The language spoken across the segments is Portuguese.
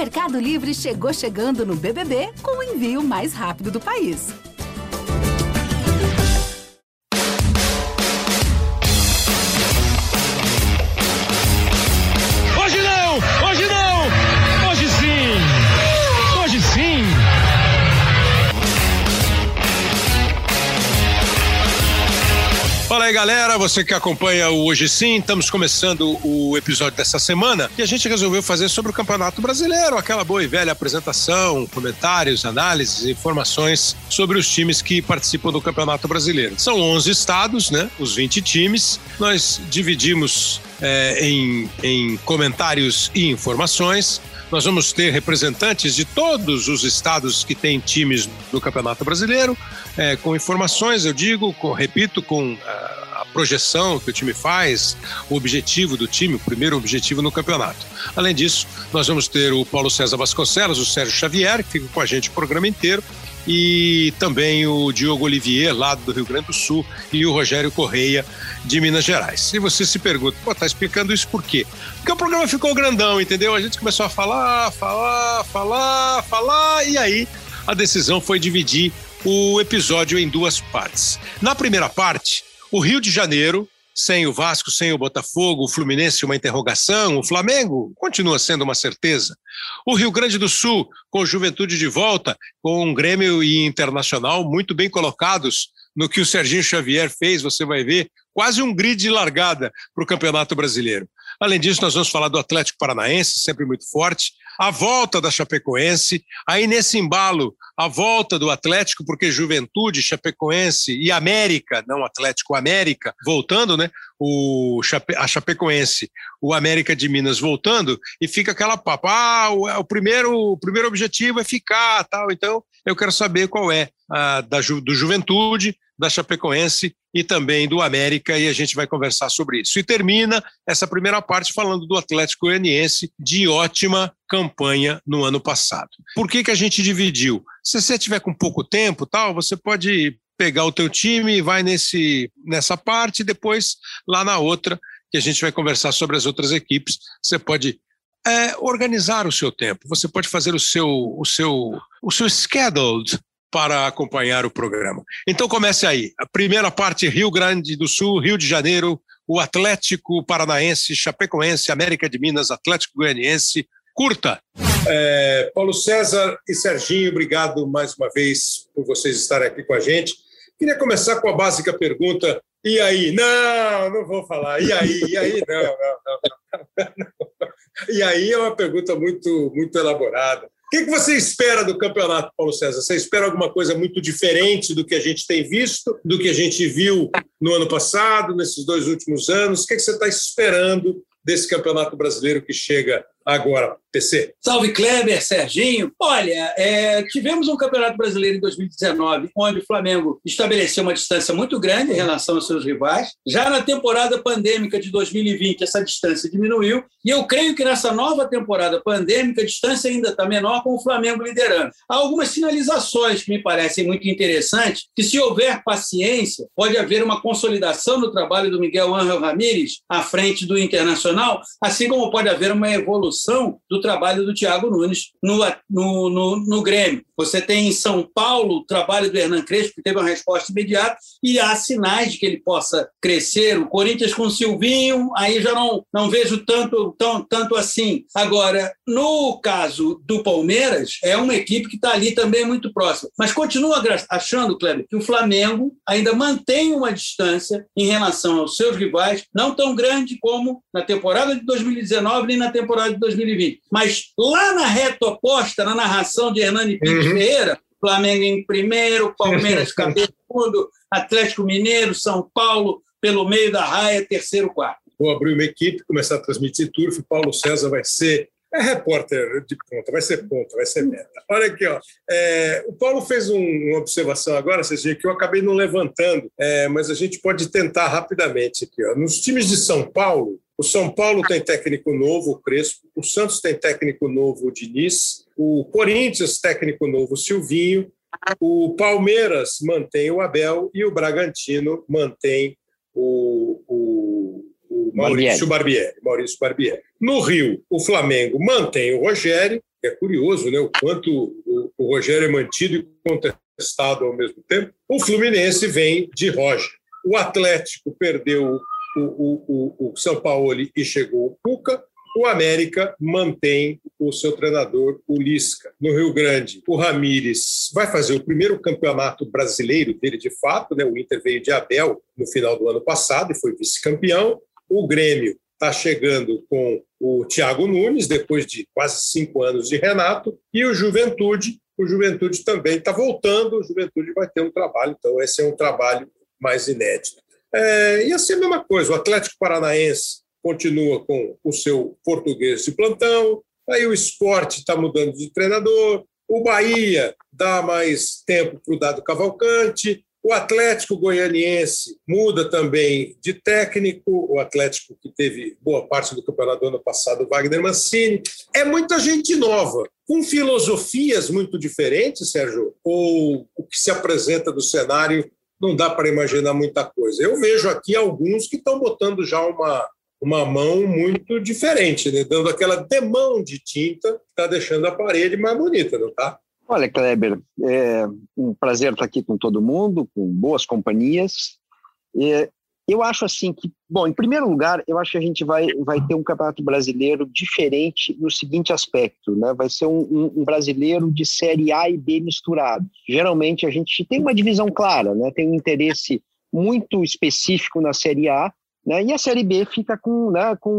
Mercado Livre chegou chegando no BBB com o envio mais rápido do país. Aí, galera. Você que acompanha o Hoje Sim, estamos começando o episódio dessa semana que a gente resolveu fazer sobre o Campeonato Brasileiro, aquela boa e velha apresentação, comentários, análises, informações sobre os times que participam do Campeonato Brasileiro. São 11 estados, né? Os 20 times. Nós dividimos é, em, em comentários e informações. Nós vamos ter representantes de todos os estados que têm times no Campeonato Brasileiro, é, com informações, eu digo, com, repito, com a, a projeção que o time faz, o objetivo do time, o primeiro objetivo no campeonato. Além disso, nós vamos ter o Paulo César Vasconcelos, o Sérgio Xavier, que fica com a gente o programa inteiro, e também o Diogo Olivier, lá do Rio Grande do Sul, e o Rogério Correia, de Minas Gerais. E você se pergunta, pô, tá explicando isso por quê? Porque o programa ficou grandão, entendeu? A gente começou a falar, falar, falar, falar, e aí a decisão foi dividir o episódio em duas partes. Na primeira parte, o Rio de Janeiro, sem o Vasco, sem o Botafogo, o Fluminense uma interrogação, o Flamengo continua sendo uma certeza. O Rio Grande do Sul, com Juventude de volta, com um Grêmio e Internacional muito bem colocados no que o Serginho Xavier fez, você vai ver, quase um grid de largada para o Campeonato Brasileiro. Além disso, nós vamos falar do Atlético Paranaense, sempre muito forte, a volta da Chapecoense, aí nesse embalo, a volta do Atlético, porque Juventude, Chapecoense e América, não Atlético, América, voltando, né? O Chape, a Chapecoense, o América de Minas voltando, e fica aquela papo, ah, o, o primeiro, o primeiro objetivo é ficar, tal, então eu quero saber qual é a da, do Juventude, da Chapecoense e também do América, e a gente vai conversar sobre isso. E termina essa primeira parte falando do Atlético Goianiense, de ótima campanha no ano passado. Por que, que a gente dividiu? Se você tiver com pouco tempo, tal, você pode pegar o teu time vai nesse, nessa parte, depois lá na outra, que a gente vai conversar sobre as outras equipes, você pode é, organizar o seu tempo. Você pode fazer o seu, o seu, o seu scheduled para acompanhar o programa. Então comece aí. A primeira parte, Rio Grande do Sul, Rio de Janeiro, o Atlético Paranaense, Chapecoense, América de Minas, Atlético Goianiense. Curta. É, Paulo César e Serginho, obrigado mais uma vez por vocês estarem aqui com a gente. Queria começar com a básica pergunta. E aí? Não, não vou falar. E aí? E aí? Não, não, não. não. E aí é uma pergunta muito, muito elaborada. O que, você espera do campeonato, Paulo César? Você espera alguma coisa muito diferente do que a gente tem visto, do que a gente viu no ano passado, nesses dois últimos anos? O que, que você está esperando desse campeonato brasileiro que chega agora, PC. Salve Kleber, Serginho. Olha, é, tivemos um Campeonato Brasileiro em 2019, onde o Flamengo estabeleceu uma distância muito grande em relação aos seus rivais. Já na temporada pandêmica de 2020, essa distância diminuiu. E eu creio que nessa nova temporada pandêmica, a distância ainda está menor, com o Flamengo liderando. Há algumas sinalizações que me parecem muito interessantes, que se houver paciência, pode haver uma consolidação no trabalho do Miguel Ángel Ramírez à frente do Internacional, assim como pode haver uma evolução do trabalho do Thiago Nunes no, no, no, no Grêmio. Você tem em São Paulo o trabalho do Hernan Crespo, que teve uma resposta imediata, e há sinais de que ele possa crescer. O Corinthians com o Silvinho, aí já não, não vejo tanto, tão, tanto assim. Agora, no caso do Palmeiras, é uma equipe que está ali também muito próxima. Mas continuo achando, Kleber, que o Flamengo ainda mantém uma distância em relação aos seus rivais, não tão grande como na temporada de 2019 nem na temporada de 2020. Mas lá na reta oposta, na narração de Hernani Pires uhum. Ferreira, Flamengo em primeiro, Palmeiras cabeça segundo, Atlético Mineiro, São Paulo pelo meio da raia, terceiro, quarto. Vou abrir uma equipe, começar a transmitir turf. Paulo César vai ser é repórter de ponta, vai ser ponta, vai ser meta. Olha aqui, ó. É, o Paulo fez um, uma observação agora, Cezinha, que eu acabei não levantando, é, mas a gente pode tentar rapidamente aqui. Ó. Nos times de São Paulo, o São Paulo tem técnico novo, o Crespo. O Santos tem técnico novo, o Diniz. O Corinthians, técnico novo, o Silvinho. O Palmeiras mantém o Abel e o Bragantino mantém o, o, o Maurício Barbieri. Maurício Barbieri. No Rio, o Flamengo mantém o Rogério, é curioso, né? O quanto o, o Rogério é mantido e contestado ao mesmo tempo. O Fluminense vem de Roger. O Atlético perdeu o, o, o, São Paulo e chegou o Cuca. O América mantém o seu treinador, o Lisca. No Rio Grande, o Ramires vai fazer o primeiro campeonato brasileiro dele de fato. Né? O Inter veio de Abel no final do ano passado e foi vice-campeão. O Grêmio está chegando com o Thiago Nunes, depois de quase cinco anos de Renato, e o Juventude. O Juventude também está voltando, o Juventude vai ter um trabalho, então esse é um trabalho mais inédito. É, e assim a mesma coisa, o Atlético Paranaense continua com o seu português de plantão, aí o esporte está mudando de treinador, o Bahia dá mais tempo para o Dado Cavalcante, o Atlético Goianiense muda também de técnico, o Atlético que teve boa parte do campeonato ano passado, Wagner Mancini. É muita gente nova, com filosofias muito diferentes, Sérgio, ou o que se apresenta do cenário não dá para imaginar muita coisa. Eu vejo aqui alguns que estão botando já uma, uma mão muito diferente, né? dando aquela demão de tinta que está deixando a parede mais bonita, não tá? Olha, Kleber, é um prazer estar aqui com todo mundo, com boas companhias. Eu acho assim que, bom, em primeiro lugar, eu acho que a gente vai, vai ter um campeonato brasileiro diferente no seguinte aspecto, né? Vai ser um, um, um brasileiro de série A e B misturados. Geralmente a gente tem uma divisão clara, né? Tem um interesse muito específico na série A, né? E a série B fica com, né, com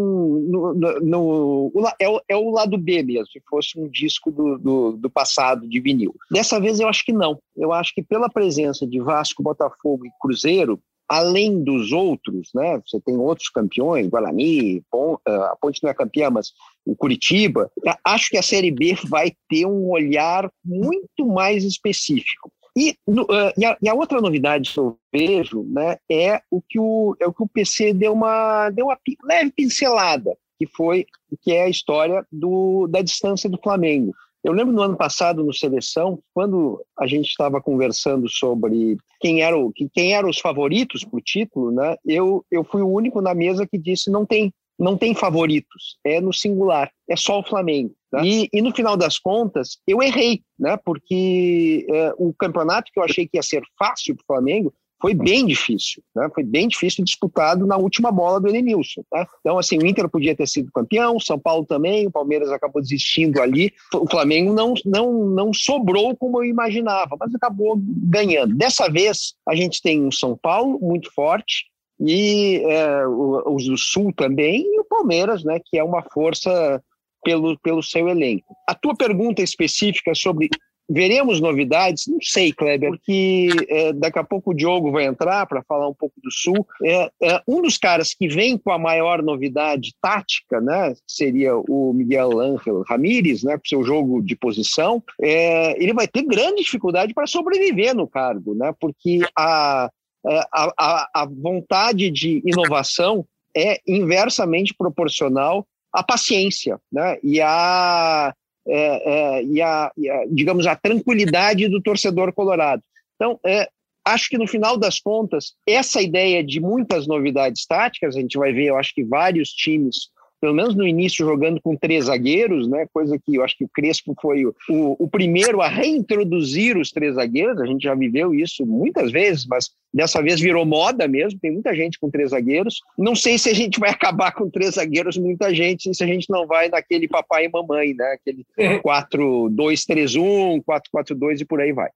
no, no, no é, o, é, o, lado B mesmo, se fosse um disco do, do, do, passado de vinil. Dessa vez eu acho que não. Eu acho que pela presença de Vasco, Botafogo e Cruzeiro, além dos outros, né? Você tem outros campeões, Guarani, a Ponte não é campeã, mas o Curitiba. Acho que a Série B vai ter um olhar muito mais específico. E, uh, e, a, e, a, outra novidade que eu vejo né, é, o que o, é o que o PC deu uma, deu uma leve pincelada, que foi que é a história do, da distância do Flamengo. Eu lembro no ano passado, no Seleção, quando a gente estava conversando sobre quem eram quem era os favoritos para o título, né? eu, eu fui o único na mesa que disse não tem, não tem favoritos, é no singular, é só o Flamengo. Tá? E, e, no final das contas, eu errei, né? porque é, o campeonato que eu achei que ia ser fácil para o Flamengo foi bem difícil, né? Foi bem difícil disputado na última bola do Edenilson. Né? Então, assim, o Inter podia ter sido campeão, São Paulo também, o Palmeiras acabou desistindo ali. O Flamengo não, não, não sobrou como eu imaginava, mas acabou ganhando. Dessa vez, a gente tem um São Paulo muito forte, e é, os do Sul também, e o Palmeiras, né, que é uma força pelo, pelo seu elenco. A tua pergunta específica sobre Veremos novidades? Não sei, Kleber, porque é, daqui a pouco o Diogo vai entrar para falar um pouco do Sul. É, é, um dos caras que vem com a maior novidade tática, né, seria o Miguel Ángel Ramírez, né, com seu jogo de posição. É, ele vai ter grande dificuldade para sobreviver no cargo, né, porque a, a, a, a vontade de inovação é inversamente proporcional à paciência, né? E a é, é, e, a, e, a, digamos, a tranquilidade do torcedor colorado. Então, é, acho que no final das contas, essa ideia de muitas novidades táticas, a gente vai ver, eu acho que vários times pelo menos no início, jogando com três zagueiros, né? Coisa que eu acho que o Crespo foi o, o, o, primeiro a reintroduzir os três zagueiros. A gente já viveu isso muitas vezes, mas dessa vez virou moda mesmo. Tem muita gente com três zagueiros. Não sei se a gente vai acabar com três zagueiros, muita gente, se a gente não vai naquele papai e mamãe, né? Aquele 4-2-3-1, 4-4-2 e por aí vai.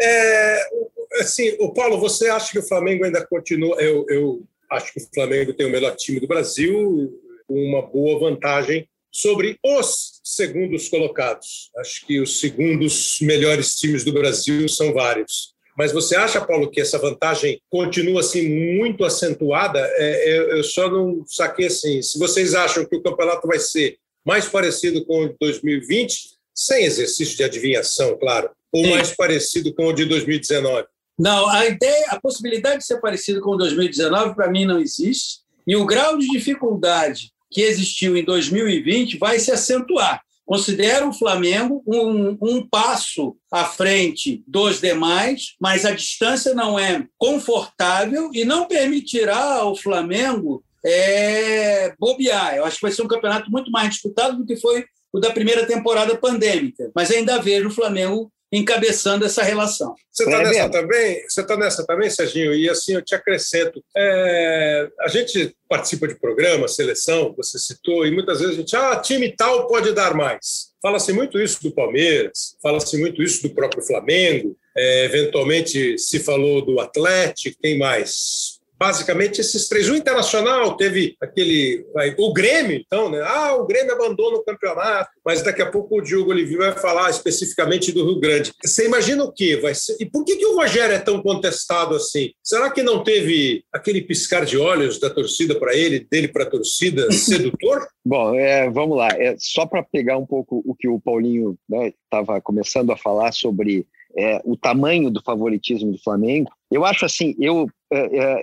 É, assim, o Paulo, você acha que o Flamengo ainda continua? Eu, eu acho que o Flamengo tem o melhor time do Brasil uma boa vantagem sobre os segundos colocados. Acho que os segundos melhores times do Brasil são vários. Mas você acha, Paulo, que essa vantagem continua assim muito acentuada? É, eu só não saquei assim. Se vocês acham que o campeonato vai ser mais parecido com o de 2020, sem exercício de adivinhação, claro, ou Sim. mais parecido com o de 2019? Não, a ideia, a possibilidade de ser parecido com o 2019 para mim não existe. E o grau de dificuldade que existiu em 2020 vai se acentuar. Considero o Flamengo um, um, passo à frente dos demais, mas a distância não é confortável e não permitirá ao Flamengo é, bobear. Eu acho que vai ser um campeonato muito mais disputado do que foi o da primeira temporada pandêmica. Mas ainda vejo o Flamengo encabeçando essa relação. Você está nessa também? Você está nessa também, Serginho? E assim eu te acrescento. É, a gente participa de programa, seleção, você citou, e muitas vezes a gente, ah, time tal pode dar mais. Fala-se muito isso do Palmeiras, fala-se muito isso do próprio Flamengo, é, eventualmente se falou do Atlético, tem mais? Basicamente esses três. O Internacional teve aquele. O Grêmio, então, né? Ah, o Grêmio abandona o campeonato, mas daqui a pouco o Diogo Oliveira vai falar especificamente do Rio Grande. Você imagina o quê? Vai ser... E por que, que o Rogério é tão contestado assim? Será que não teve aquele piscar de olhos da torcida para ele, dele para a torcida, sedutor? Bom, é, vamos lá. É, só para pegar um pouco o que o Paulinho estava né, começando a falar sobre é, o tamanho do favoritismo do Flamengo. Eu acho assim, eu,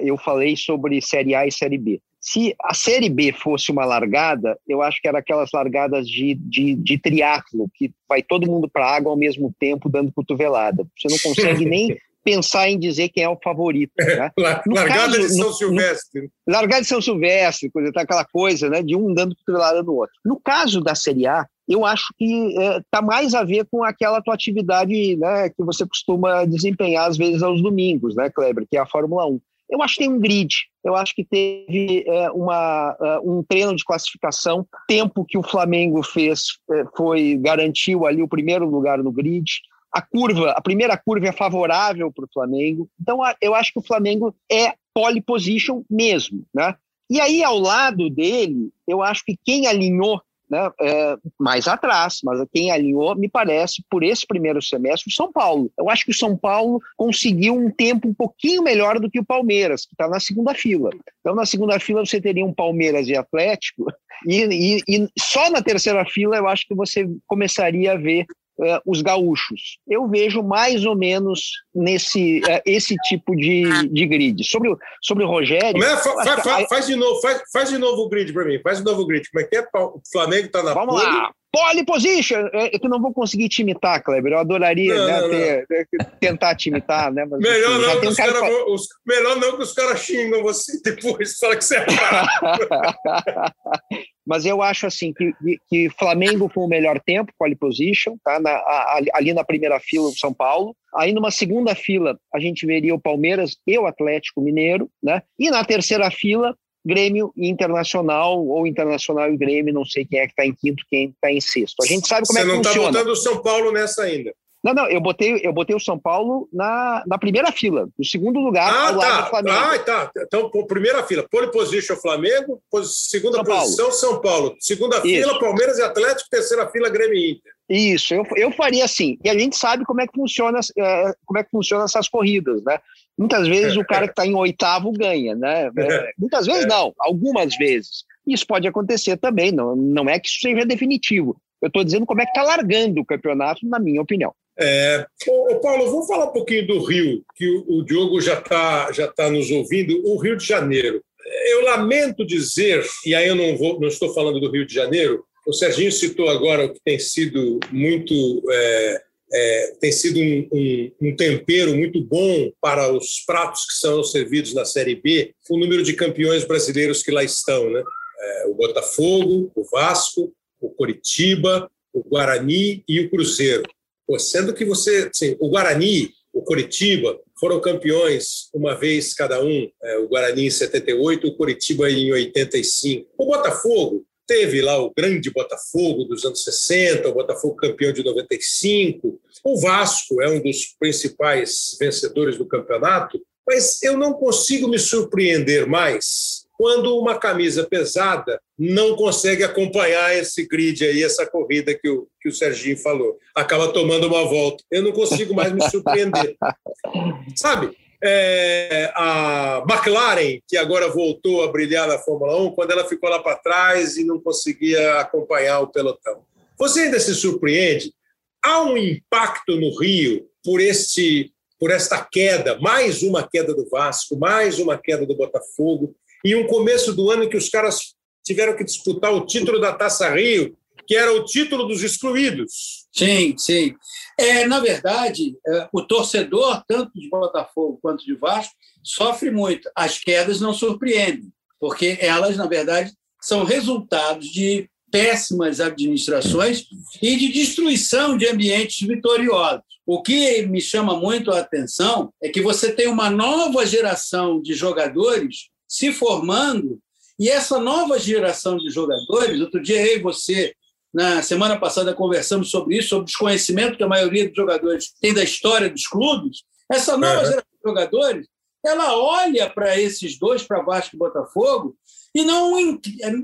eu falei sobre Série A e Série B. Se a Série B fosse uma largada, eu acho que era aquelas largadas de, de, de triatlo, que vai todo mundo para a água ao mesmo tempo dando cotovelada. Você não consegue nem pensar em dizer quem é o favorito. Né? largada caso, de São no, Silvestre. No, largada de São Silvestre, coisa, tá aquela coisa né, de um dando cotovelada no outro. No caso da Série A, eu acho que está é, tá mais a ver com aquela tua atividade né, que você costuma desempenhar às vezes aos domingos, né, Kleber, que é a Fórmula 1. Eu acho que tem um grid, eu acho que teve é, uma, uh, um treino de classificação, tempo que o Flamengo fez é, foi garantiu ali o primeiro lugar no grid. A curva, a primeira curva é favorável para o Flamengo. Então, eu acho que o Flamengo é pole position mesmo, né? E aí, ao lado dele, eu acho que quem alinhou né, é, mais atrás, mas quem alinhou, me parece, por esse primeiro semestre, o São Paulo. Eu acho que o São Paulo conseguiu um tempo um pouquinho melhor do que o Palmeiras, que está na segunda fila. Então, na segunda fila, você teria um Palmeiras e Atlético, e, e, e só na terceira fila eu acho que você começaria a ver uh, os gaúchos. Eu vejo mais ou menos nesse uh, esse tipo de, de grid. Sobre, sobre o Rogério. É? Fa, fa, fa, faz, de novo, faz, faz de novo o grid para mim. Faz de novo o grid. Como é que é? O Flamengo está na Vamos pole. lá. Pole position! É, é que eu não vou conseguir te imitar, Kleber. Eu adoraria não, né, não, ter, não. tentar te imitar, né? Mas, melhor, assim, não, que um cara cara vão, os, melhor não que os caras xingam você depois, fala que você é mas eu acho assim que, que Flamengo com o melhor tempo, pole position, tá? Na, a, ali na primeira fila o São Paulo. Aí numa segunda fila a gente veria o Palmeiras e o Atlético Mineiro, né? E na terceira fila Grêmio e Internacional, ou Internacional e Grêmio, não sei quem é que está em quinto, quem está em sexto. A gente sabe como Você é que funciona. Você não está botando o São Paulo nessa ainda. Não, não, eu botei, eu botei o São Paulo na, na primeira fila, no segundo lugar, ah, ao lado tá. do Flamengo. Ah, tá. Então, primeira fila, pole position Flamengo, segunda São posição Paulo. São Paulo, segunda Isso. fila Palmeiras e Atlético, terceira fila Grêmio e Inter. Isso, eu, eu faria assim. E a gente sabe como é que funciona, é, como é que funciona essas corridas, né? Muitas vezes o cara que está em oitavo ganha, né? É, muitas vezes não, algumas vezes. Isso pode acontecer também, não, não é que isso seja definitivo. Eu estou dizendo como é que está largando o campeonato, na minha opinião. É, ô, Paulo, vamos falar um pouquinho do Rio, que o, o Diogo já está já tá nos ouvindo. O Rio de Janeiro. Eu lamento dizer, e aí eu não, vou, não estou falando do Rio de Janeiro, o Serginho citou agora o que tem sido muito. É, é, tem sido um, um, um, tempero muito bom para os pratos que são servidos na Série B, o número de campeões brasileiros que lá estão. Né? É, o Botafogo, o Vasco, o Coritiba, o Guarani e o Cruzeiro. Pô, sendo que você, assim, o Guarani, o Coritiba foram campeões uma vez cada um, é, o Guarani em 78, o Coritiba em 85. O Botafogo teve lá o grande Botafogo dos anos 60, o Botafogo campeão de 95. O Vasco é um dos principais vencedores do campeonato, mas eu não consigo me surpreender mais quando uma camisa pesada não consegue acompanhar esse grid aí, essa corrida que o, que o Serginho falou. Acaba tomando uma volta. Eu não consigo mais me surpreender. Sabe? É, a McLaren, que agora voltou a brilhar na Fórmula 1, quando ela ficou lá para trás e não conseguia acompanhar o pelotão. Você ainda se surpreende? Há um impacto no Rio por este por esta queda, mais uma queda do Vasco, mais uma queda do Botafogo e um começo do ano que os caras tiveram que disputar o título da Taça Rio, que era o título dos excluídos. Sim, sim. É, na verdade, é, o torcedor, tanto de Botafogo quanto de Vasco, sofre muito. As quedas não surpreendem. porque elas, na verdade, são resultados de péssimas administrações e de destruição de ambientes vitoriosos. O que me chama muito a atenção é que você tem uma nova geração de jogadores se formando, e essa nova geração de jogadores, outro dia eu e você, na semana passada, conversamos sobre isso, sobre o desconhecimento que a maioria dos jogadores tem da história dos clubes. Essa nova uhum. geração de jogadores, ela olha para esses dois, para Vasco e Botafogo, e não,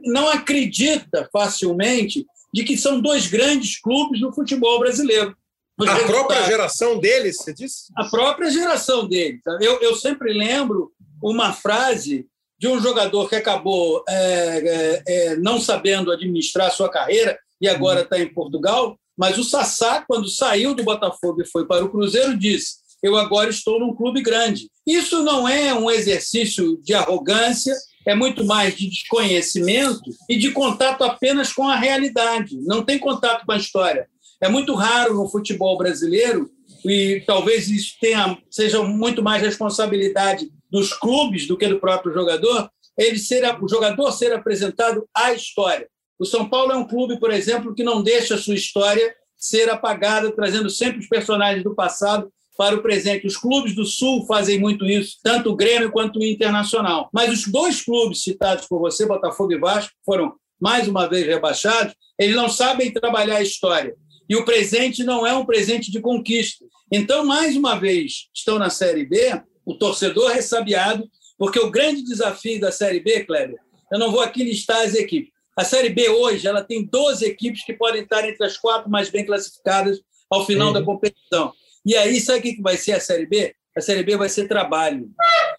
não acredita facilmente de que são dois grandes clubes do futebol brasileiro. A própria geração deles, você disse? A própria geração deles. Eu, eu sempre lembro uma frase de um jogador que acabou é, é, é não sabendo administrar a sua carreira e agora está em Portugal, mas o Sassá, quando saiu do Botafogo e foi para o Cruzeiro, disse: Eu agora estou num clube grande. Isso não é um exercício de arrogância, é muito mais de desconhecimento e de contato apenas com a realidade, não tem contato com a história. É muito raro no futebol brasileiro, e talvez isso tenha, seja muito mais responsabilidade dos clubes do que do próprio jogador, ele ser, o jogador ser apresentado à história. O São Paulo é um clube, por exemplo, que não deixa a sua história ser apagada, trazendo sempre os personagens do passado para o presente. Os clubes do Sul fazem muito isso, tanto o Grêmio quanto o Internacional. Mas os dois clubes citados por você, Botafogo e Vasco, foram mais uma vez rebaixados, eles não sabem trabalhar a história. E o presente não é um presente de conquista. Então, mais uma vez, estão na Série B, o torcedor ressabiado, porque o grande desafio da Série B, Kleber, eu não vou aqui listar as equipes. A Série B hoje ela tem 12 equipes que podem estar entre as quatro mais bem classificadas ao final uhum. da competição. E aí, sabe o que vai ser a Série B? A Série B vai ser trabalho.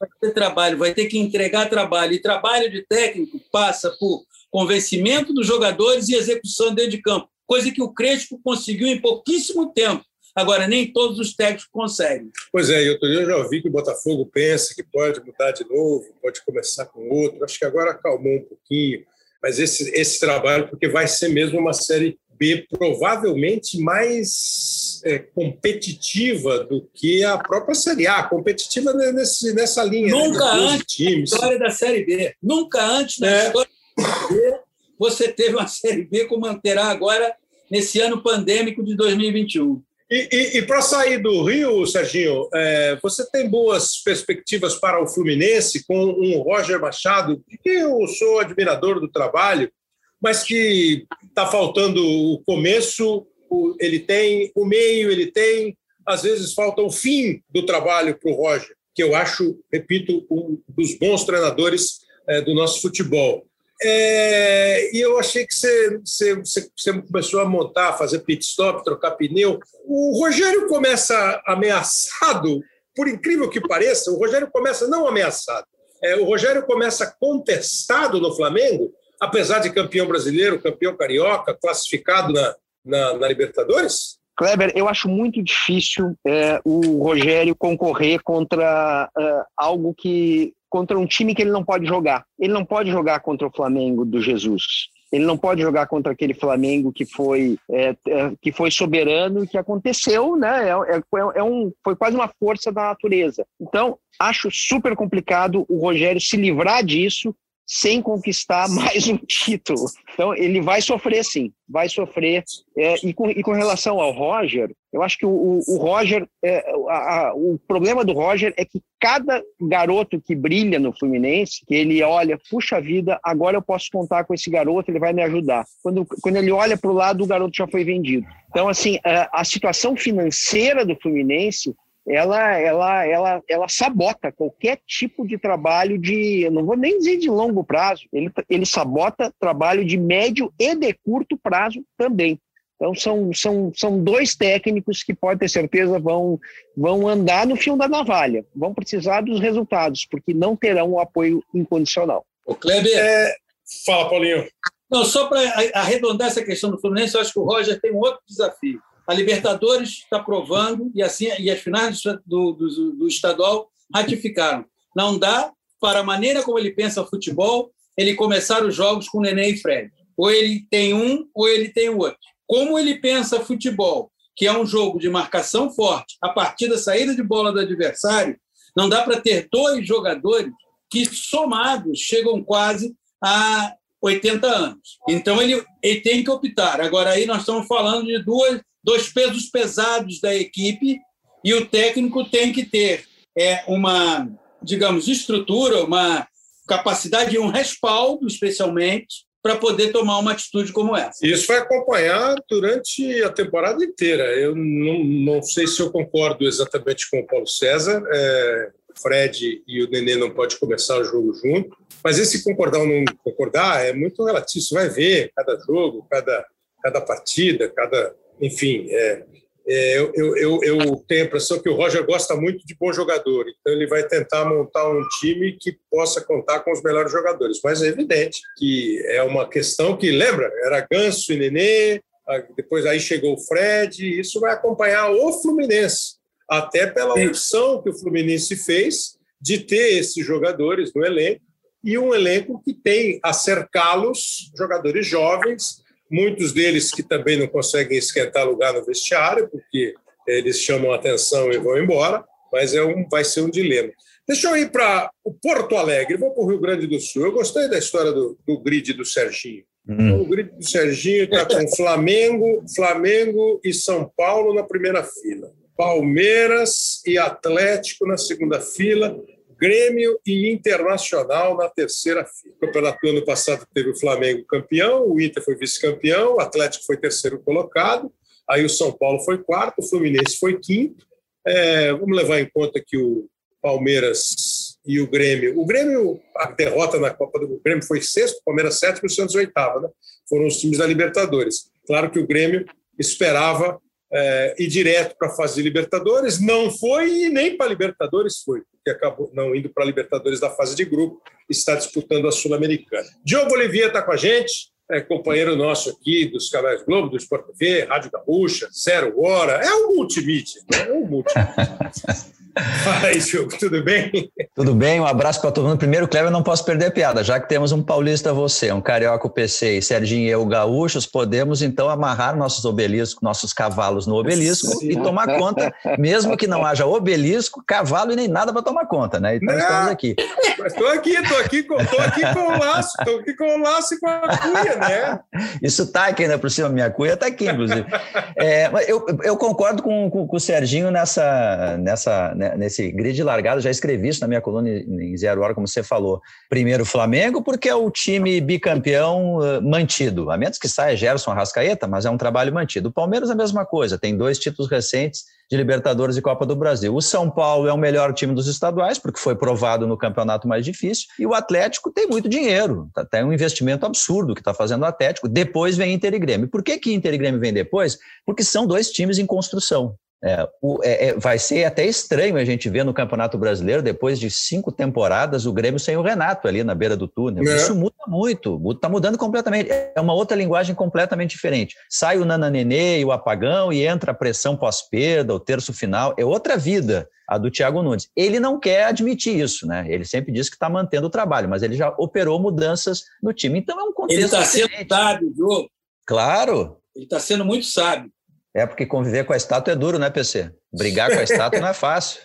Vai ter trabalho, vai ter que entregar trabalho. E trabalho de técnico passa por convencimento dos jogadores e execução dentro de campo, coisa que o Crespo conseguiu em pouquíssimo tempo. Agora, nem todos os técnicos conseguem. Pois é, eu, eu já ouvi que o Botafogo pensa que pode mudar de novo, pode começar com outro. Acho que agora acalmou um pouquinho. Mas esse, esse trabalho, porque vai ser mesmo uma série B provavelmente mais é, competitiva do que a própria Série A, competitiva nesse, nessa linha. Né, Nunca né, antes times. da história da Série B. Nunca antes da é. história da Série B você teve uma Série B como terá agora nesse ano pandêmico de 2021. E, e, e para sair do Rio, Serginho, é, você tem boas perspectivas para o Fluminense com um Roger Machado, que eu sou admirador do trabalho, mas que está faltando o começo, ele tem o meio, ele tem, às vezes falta o fim do trabalho para o Roger, que eu acho, repito, um dos bons treinadores é, do nosso futebol. É, e eu achei que você, você, você, começou a montar, fazer pit stop, trocar pneu. O Rogério começa ameaçado, por incrível que pareça, o Rogério começa não ameaçado. É, o Rogério começa contestado no Flamengo apesar de campeão brasileiro, campeão carioca, classificado na, na, na Libertadores? Kleber, eu acho muito difícil é, o Rogério concorrer contra é, algo que. Contra um time que ele não pode jogar. Ele não pode jogar contra o Flamengo do Jesus. Ele não pode jogar contra aquele Flamengo que foi, é, é que foi soberano e que aconteceu, né? É, é, é, um, foi quase uma força da natureza. Então, acho super complicado o Rogério se livrar disso sem conquistar mais um título. Então, ele vai sofrer sim, vai sofrer. É, e, com, e, com, relação ao Roger, eu acho que o, o Roger, é, a, a, o problema do Roger é que cada garoto que brilha no Fluminense, que ele olha, puxa vida, agora eu posso contar com esse garoto, ele vai me ajudar. Quando, quando ele olha para o lado, o garoto já foi vendido. Então, assim, a, a situação financeira do Fluminense ela, ela, ela, ela sabota qualquer tipo de trabalho de, eu não vou nem dizer de longo prazo, ele, ele sabota trabalho de médio e de curto prazo também. Então, são, são, são dois técnicos que, pode ter certeza, vão, vão andar no fio da navalha, vão precisar dos resultados, porque não terão o apoio incondicional. O Kleber. É... Fala, Paulinho. Não, só para arredondar essa questão do Fluminense, eu acho que o Roger tem um outro desafio. A Libertadores está provando e assim e as finais do, do, do estadual ratificaram. Não dá para a maneira como ele pensa futebol ele começar os jogos com Nenê e Fred. Ou ele tem um ou ele tem o outro. Como ele pensa futebol, que é um jogo de marcação forte, a partir da saída de bola do adversário, não dá para ter dois jogadores que somados chegam quase a 80 anos. Então ele, ele tem que optar. Agora aí nós estamos falando de duas, dois pesos pesados da equipe e o técnico tem que ter é, uma, digamos, estrutura, uma capacidade e um respaldo, especialmente, para poder tomar uma atitude como essa. Isso vai acompanhar durante a temporada inteira. Eu não, não sei se eu concordo exatamente com o Paulo César. É, Fred e o Nenê não pode começar o jogo junto, mas esse concordar ou não concordar é muito relativo. Você vai ver cada jogo, cada, cada partida, cada. Enfim, é, é, eu, eu, eu, tenho a impressão que o Roger gosta muito de bom jogador, então ele vai tentar montar um time que possa contar com os melhores jogadores. Mas é evidente que é uma questão que, lembra, era Ganso e Nenê, depois aí chegou o Fred, isso vai acompanhar o Fluminense, até pela opção que o Fluminense fez de ter esses jogadores no elenco e um elenco que tem a cercá-los jogadores jovens muitos deles que também não conseguem esquentar lugar no vestiário, porque eles chamam a atenção e vão embora, mas é um, vai ser um dilema. Deixa eu ir para o Porto Alegre, vou para o Rio Grande do Sul. Eu gostei da história do, do grid do Serginho. Hum. O grid do Serginho está com Flamengo, Flamengo e São Paulo na primeira fila. Palmeiras e Atlético na segunda fila. Grêmio e Internacional na terceira fila. O campeonato do ano passado teve o Flamengo campeão, o Inter foi vice-campeão, o Atlético foi terceiro colocado, aí o São Paulo foi quarto, o Fluminense foi quinto. É, vamos levar em conta que o Palmeiras e o Grêmio. O Grêmio, a derrota na Copa do Grêmio foi sexto, o Palmeiras sétimo e o Santos oitavo, né? Foram os times da Libertadores. Claro que o Grêmio esperava é, ir direto para a fase de Libertadores, não foi e nem para Libertadores foi que acabou não indo para a Libertadores da fase de grupo, está disputando a Sul-Americana. Diogo Olivier está com a gente, é companheiro nosso aqui dos canais Globo, do Sport TV, Rádio Gaúcha, Zero Hora, é um multimídia, né? é um multimídia. Fala aí, Diogo, tudo bem? Tudo bem, um abraço para todo mundo. Primeiro, Cleber, não posso perder a piada, já que temos um paulista você, um carioca o PC e Serginho e eu gaúchos, podemos então amarrar nossos obeliscos, nossos cavalos no obelisco Sim. e tomar conta, mesmo que não haja obelisco, cavalo e nem nada para tomar conta, né? Então estamos aqui. Mas estou aqui, estou aqui, com, tô aqui com o laço, estou aqui com o laço e com a cuia, né? Isso está aqui ainda por cima, minha cuia está aqui, inclusive. É, eu, eu concordo com, com, com o Serginho nessa, nessa, né, né, nesse grid largado, já escrevi isso na minha coluna em Zero Hora, como você falou. Primeiro Flamengo, porque é o time bicampeão mantido, a menos que saia Gerson Arrascaeta, mas é um trabalho mantido. O Palmeiras é a mesma coisa, tem dois títulos recentes de Libertadores e Copa do Brasil. O São Paulo é o melhor time dos estaduais, porque foi provado no campeonato mais difícil, e o Atlético tem muito dinheiro, tá, tem um investimento absurdo que está fazendo o Atlético. Depois vem Inter e Grêmio. Por que, que Inter e Grêmio vem depois? Porque são dois times em construção. É, o, é, é, vai ser até estranho a gente ver no Campeonato Brasileiro, depois de cinco temporadas, o Grêmio sem o Renato ali na beira do túnel. É. Isso muda muito, está mudando completamente. É uma outra linguagem completamente diferente. Sai o Nananenê e o apagão e entra a pressão pós-perda, o terço final. É outra vida a do Thiago Nunes. Ele não quer admitir isso, né? Ele sempre diz que está mantendo o trabalho, mas ele já operou mudanças no time. Então é um contexto. Ele está sendo sábio, viu? Claro. Ele está sendo muito sábio. É porque conviver com a estátua é duro, né, PC? Brigar com a estátua não é fácil.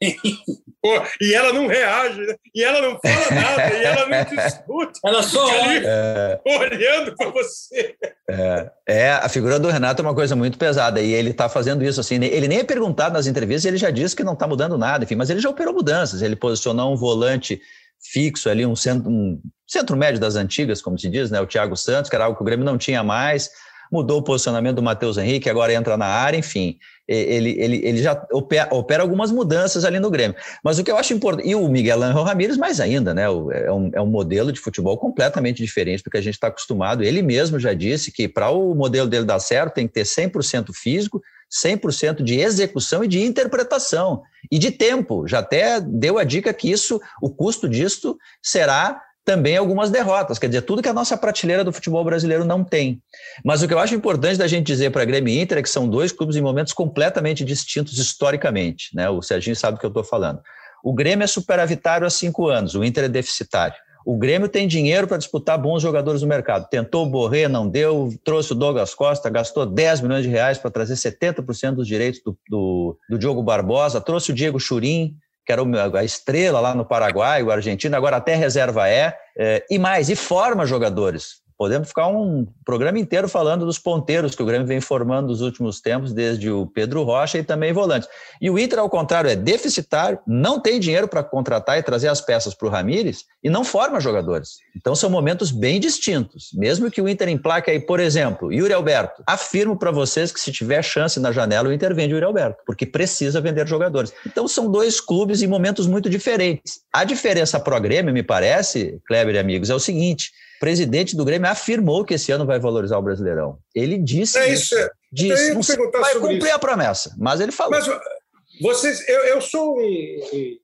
Pô, e ela não reage, né? e ela não fala nada, e ela não discute. Ela só olha, é... olhando para você. É, é, a figura do Renato é uma coisa muito pesada, e ele está fazendo isso assim. Ele nem é perguntado nas entrevistas, ele já disse que não está mudando nada, enfim, mas ele já operou mudanças. Ele posicionou um volante fixo ali, um centro, um centro médio das antigas, como se diz, né? O Thiago Santos, que era algo que o Grêmio não tinha mais mudou o posicionamento do Matheus Henrique, agora entra na área, enfim, ele, ele, ele já opera, opera, algumas mudanças ali no Grêmio. Mas o que eu acho importante, e o Miguel Angel Ramírez mais ainda, né? É um, é um modelo de futebol completamente diferente do que a gente está acostumado. Ele mesmo já disse que para o modelo dele dar certo tem que ter 100% físico, 100% de execução e de interpretação e de tempo. Já até deu a dica que isso, o custo disso será também algumas derrotas, quer dizer, tudo que a nossa prateleira do futebol brasileiro não tem. Mas o que eu acho importante da gente dizer para a Grêmio Inter é que são dois clubes em momentos completamente distintos historicamente, né? O Serginho sabe do que eu estou falando. O Grêmio é superavitário há cinco anos, o Inter é deficitário. O Grêmio tem dinheiro para disputar bons jogadores no mercado. Tentou o Borré, não deu, trouxe o Douglas Costa, gastou 10 milhões de reais para trazer 70% dos direitos do, do, do Diogo Barbosa, trouxe o Diego Churim, que era a estrela lá no Paraguai, o argentino, agora até reserva é, é e mais, e forma jogadores. Podemos ficar um programa inteiro falando dos ponteiros que o Grêmio vem formando nos últimos tempos, desde o Pedro Rocha e também volantes. E o Inter, ao contrário, é deficitário, não tem dinheiro para contratar e trazer as peças para o Ramires e não forma jogadores. Então são momentos bem distintos. Mesmo que o Inter emplaque aí, por exemplo, Yuri Alberto, afirmo para vocês que se tiver chance na janela, o Inter vende o Yuri Alberto, porque precisa vender jogadores. Então são dois clubes em momentos muito diferentes. A diferença para o Grêmio, me parece, Kleber e amigos, é o seguinte: presidente do Grêmio afirmou que esse ano vai valorizar o Brasileirão. Ele disse é isso. É. Disse, não vai cumprir isso. a promessa, mas ele falou. Mas vocês, eu, eu sou um,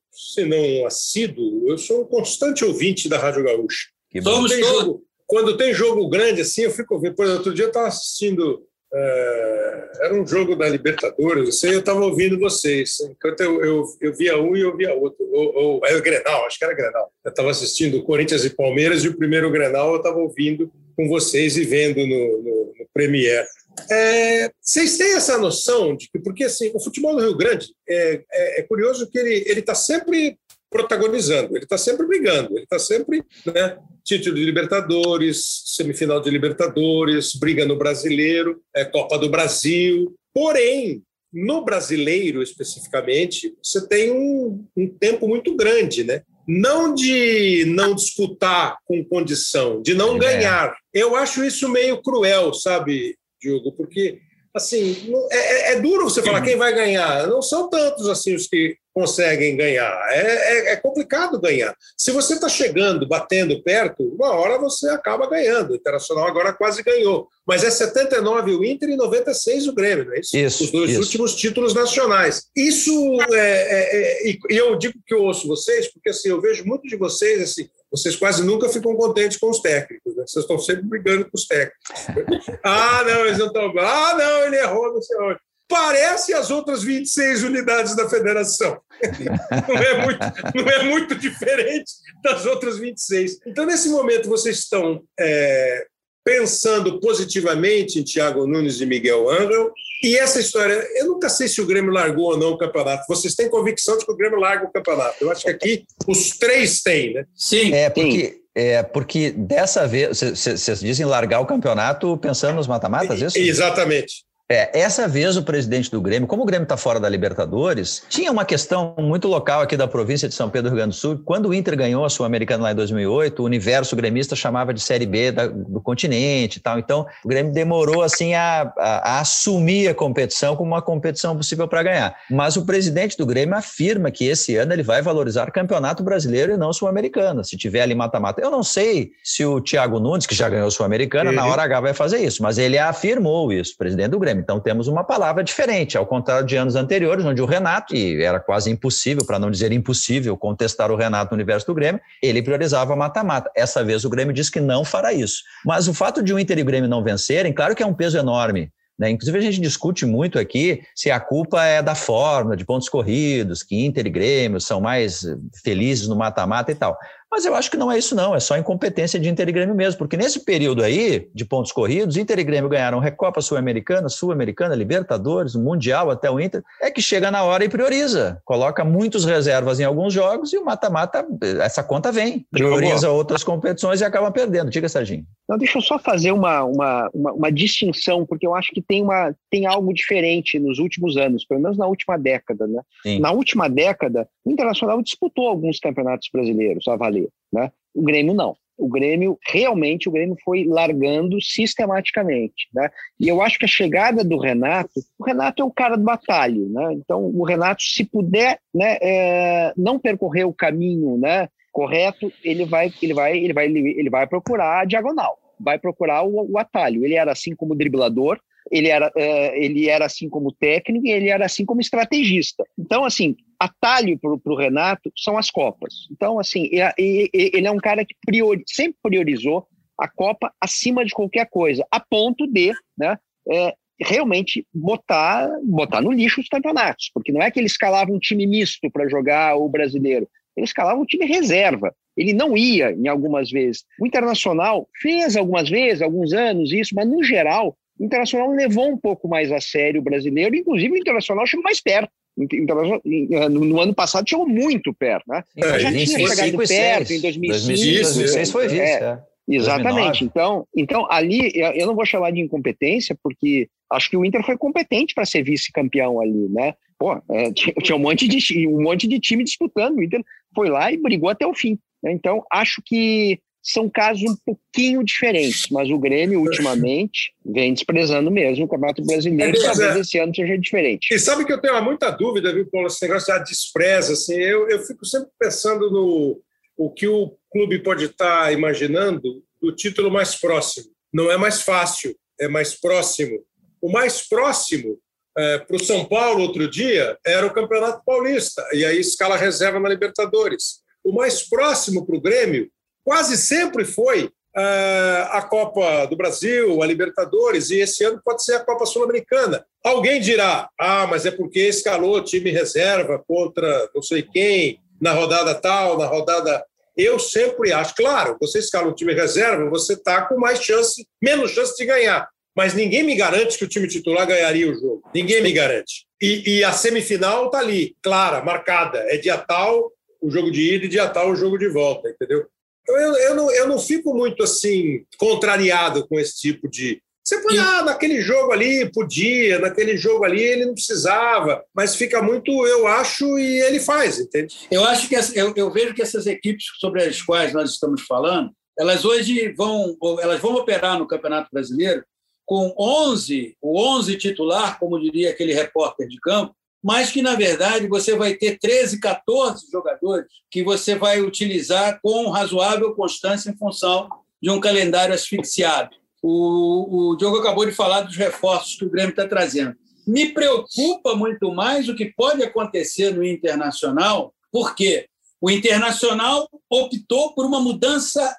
se não um assíduo, eu sou um constante ouvinte da Rádio Gaúcha. Que Somos quando, tem jogo, quando tem jogo grande assim, eu fico ouvindo. Por exemplo, outro dia eu estava assistindo é, era um jogo da Libertadores, assim, eu estava ouvindo vocês. Enquanto eu, eu, eu via um e eu via outro. Ou, ou era o Grenal, acho que era Grenal. Eu estava assistindo Corinthians e Palmeiras e o primeiro Grenal eu estava ouvindo com vocês e vendo no, no, no Premier. É, vocês têm essa noção de que, porque assim, o futebol do Rio Grande é, é, é curioso que ele está sempre protagonizando, ele está sempre brigando, ele está sempre né, título de Libertadores, semifinal de Libertadores, briga no Brasileiro, é Copa do Brasil. Porém, no brasileiro especificamente, você tem um, um tempo muito grande, né? Não de não disputar com condição, de não é. ganhar. Eu acho isso meio cruel, sabe, Diogo? Porque assim, é, é, é, duro você falar quem vai ganhar. Não são tantos assim os que conseguem ganhar. É, é, é complicado ganhar. Se você está chegando, batendo perto, uma hora você acaba ganhando. O Internacional agora quase ganhou. Mas é 79 o Inter e 96 o Grêmio, não é isso? isso Os dois isso. últimos títulos nacionais. Isso é, é, é, E eu digo que eu ouço vocês, porque assim, eu vejo muito de vocês assim. Vocês quase nunca ficam contentes com os técnicos, né? vocês estão sempre brigando com os técnicos. ah, não, eles não estão. Ah, não, ele errou, não sei onde parece as outras 26 unidades da federação. Não é muito, não é muito diferente das outras 26. Então, nesse momento, vocês estão é, pensando positivamente em Thiago Nunes e Miguel Angel. E essa história, eu nunca sei se o Grêmio largou ou não o campeonato. Vocês têm convicção de que o Grêmio larga o campeonato? Eu acho que aqui os três têm, né? Sim. É, porque. É, porque dessa vez, vocês dizem largar o campeonato pensando nos mata-matas, é isso? Exatamente. É, essa vez o presidente do Grêmio, como o Grêmio está fora da Libertadores, tinha uma questão muito local aqui da província de São Pedro, Rio Grande do Sul. Quando o Inter ganhou a Sul-Americana lá em 2008, o universo gremista chamava de Série B da, do continente e tal. Então, o Grêmio demorou assim a, a, a assumir a competição como uma competição possível para ganhar. Mas o presidente do Grêmio afirma que esse ano ele vai valorizar o Campeonato Brasileiro e não Sul-Americana, se tiver ali mata-mata. Eu não sei se o Thiago Nunes, que já ganhou Sul-Americana, na hora H vai fazer isso, mas ele afirmou isso, presidente do Grêmio. Então temos uma palavra diferente, ao contrário de anos anteriores, onde o Renato, e era quase impossível, para não dizer impossível, contestar o Renato no universo do Grêmio, ele priorizava mata-mata. Essa vez o Grêmio disse que não fará isso. Mas o fato de o Inter e o Grêmio não vencerem, claro que é um peso enorme. Né? Inclusive, a gente discute muito aqui se a culpa é da forma, de pontos corridos, que Inter e Grêmio são mais felizes no mata-mata e tal. Mas eu acho que não é isso, não. É só incompetência de Inter e Grêmio mesmo. Porque nesse período aí, de pontos corridos, Inter e Grêmio ganharam Recopa Sul-Americana, Sul-Americana, Libertadores, Mundial até o Inter. É que chega na hora e prioriza. Coloca muitos reservas em alguns jogos e o mata-mata, essa conta vem. Prioriza outras competições e acaba perdendo. Diga, Serginho. Não, deixa eu só fazer uma, uma, uma, uma distinção, porque eu acho que tem, uma, tem algo diferente nos últimos anos, pelo menos na última década. Né? Na última década, Internacional disputou alguns campeonatos brasileiros, a valer, né? O Grêmio não. O Grêmio, realmente, o Grêmio foi largando sistematicamente, né? E eu acho que a chegada do Renato, o Renato é o cara do batalho, né? Então, o Renato, se puder, né, é, não percorrer o caminho, né, correto, ele vai, ele vai, ele vai, ele vai procurar a diagonal, vai procurar o, o atalho. Ele era assim como driblador, ele era, é, ele era assim como técnico e ele era assim como estrategista. Então, assim, atalho para o Renato são as Copas. Então, assim, ele é um cara que priori, sempre priorizou a Copa acima de qualquer coisa, a ponto de né, é, realmente botar, botar no lixo os campeonatos, porque não é que ele escalava um time misto para jogar o brasileiro, ele escalava um time reserva. Ele não ia em algumas vezes. O Internacional fez algumas vezes, alguns anos isso, mas no geral, o Internacional levou um pouco mais a sério o brasileiro, inclusive o Internacional chegou mais perto no ano passado chegou muito perto, né? É, já tinha chegado perto em 2005, 2006 foi vice, é. é. Exatamente. Então, então, ali, eu não vou chamar de incompetência, porque acho que o Inter foi competente para ser vice-campeão ali, né? Pô, é, tinha, tinha, um, monte de, um monte de time disputando. O Inter foi lá e brigou até o fim. Né? Então, acho que são casos um pouquinho diferentes, mas o Grêmio, ultimamente, vem desprezando mesmo o Campeonato Brasileiro, é, talvez é. esse ano seja diferente. E sabe que eu tenho muita dúvida, viu, Paulo, esse negócio da despreza, assim, eu, eu fico sempre pensando no o que o clube pode estar imaginando do título mais próximo. Não é mais fácil, é mais próximo. O mais próximo é, para o São Paulo outro dia era o Campeonato Paulista, e aí escala reserva na Libertadores. O mais próximo para o Grêmio quase sempre foi é, a Copa do Brasil, a Libertadores, e esse ano pode ser a Copa Sul-Americana. Alguém dirá: ah, mas é porque escalou time reserva contra não sei quem, na rodada tal, na rodada. Eu sempre acho, claro, você escala um time reserva, você está com mais chance, menos chance de ganhar. Mas ninguém me garante que o time titular ganharia o jogo. Ninguém me garante. E, e a semifinal está ali, clara, marcada. É dia tal o jogo de ida e dia tal o jogo de volta, entendeu? Então eu, eu, não, eu não fico muito assim contrariado com esse tipo de, você põe, ah, naquele jogo ali podia, naquele jogo ali ele não precisava, mas fica muito, eu acho, e ele faz, entende? Eu acho que eu, eu vejo que essas equipes sobre as quais nós estamos falando, elas hoje vão, elas vão operar no Campeonato Brasileiro com 11, o 11 titular, como diria aquele repórter de campo, mas que, na verdade, você vai ter 13, 14 jogadores que você vai utilizar com razoável constância em função de um calendário asfixiado. O, o Diogo acabou de falar dos reforços que o Grêmio está trazendo. Me preocupa muito mais o que pode acontecer no Internacional, porque o Internacional optou por uma mudança.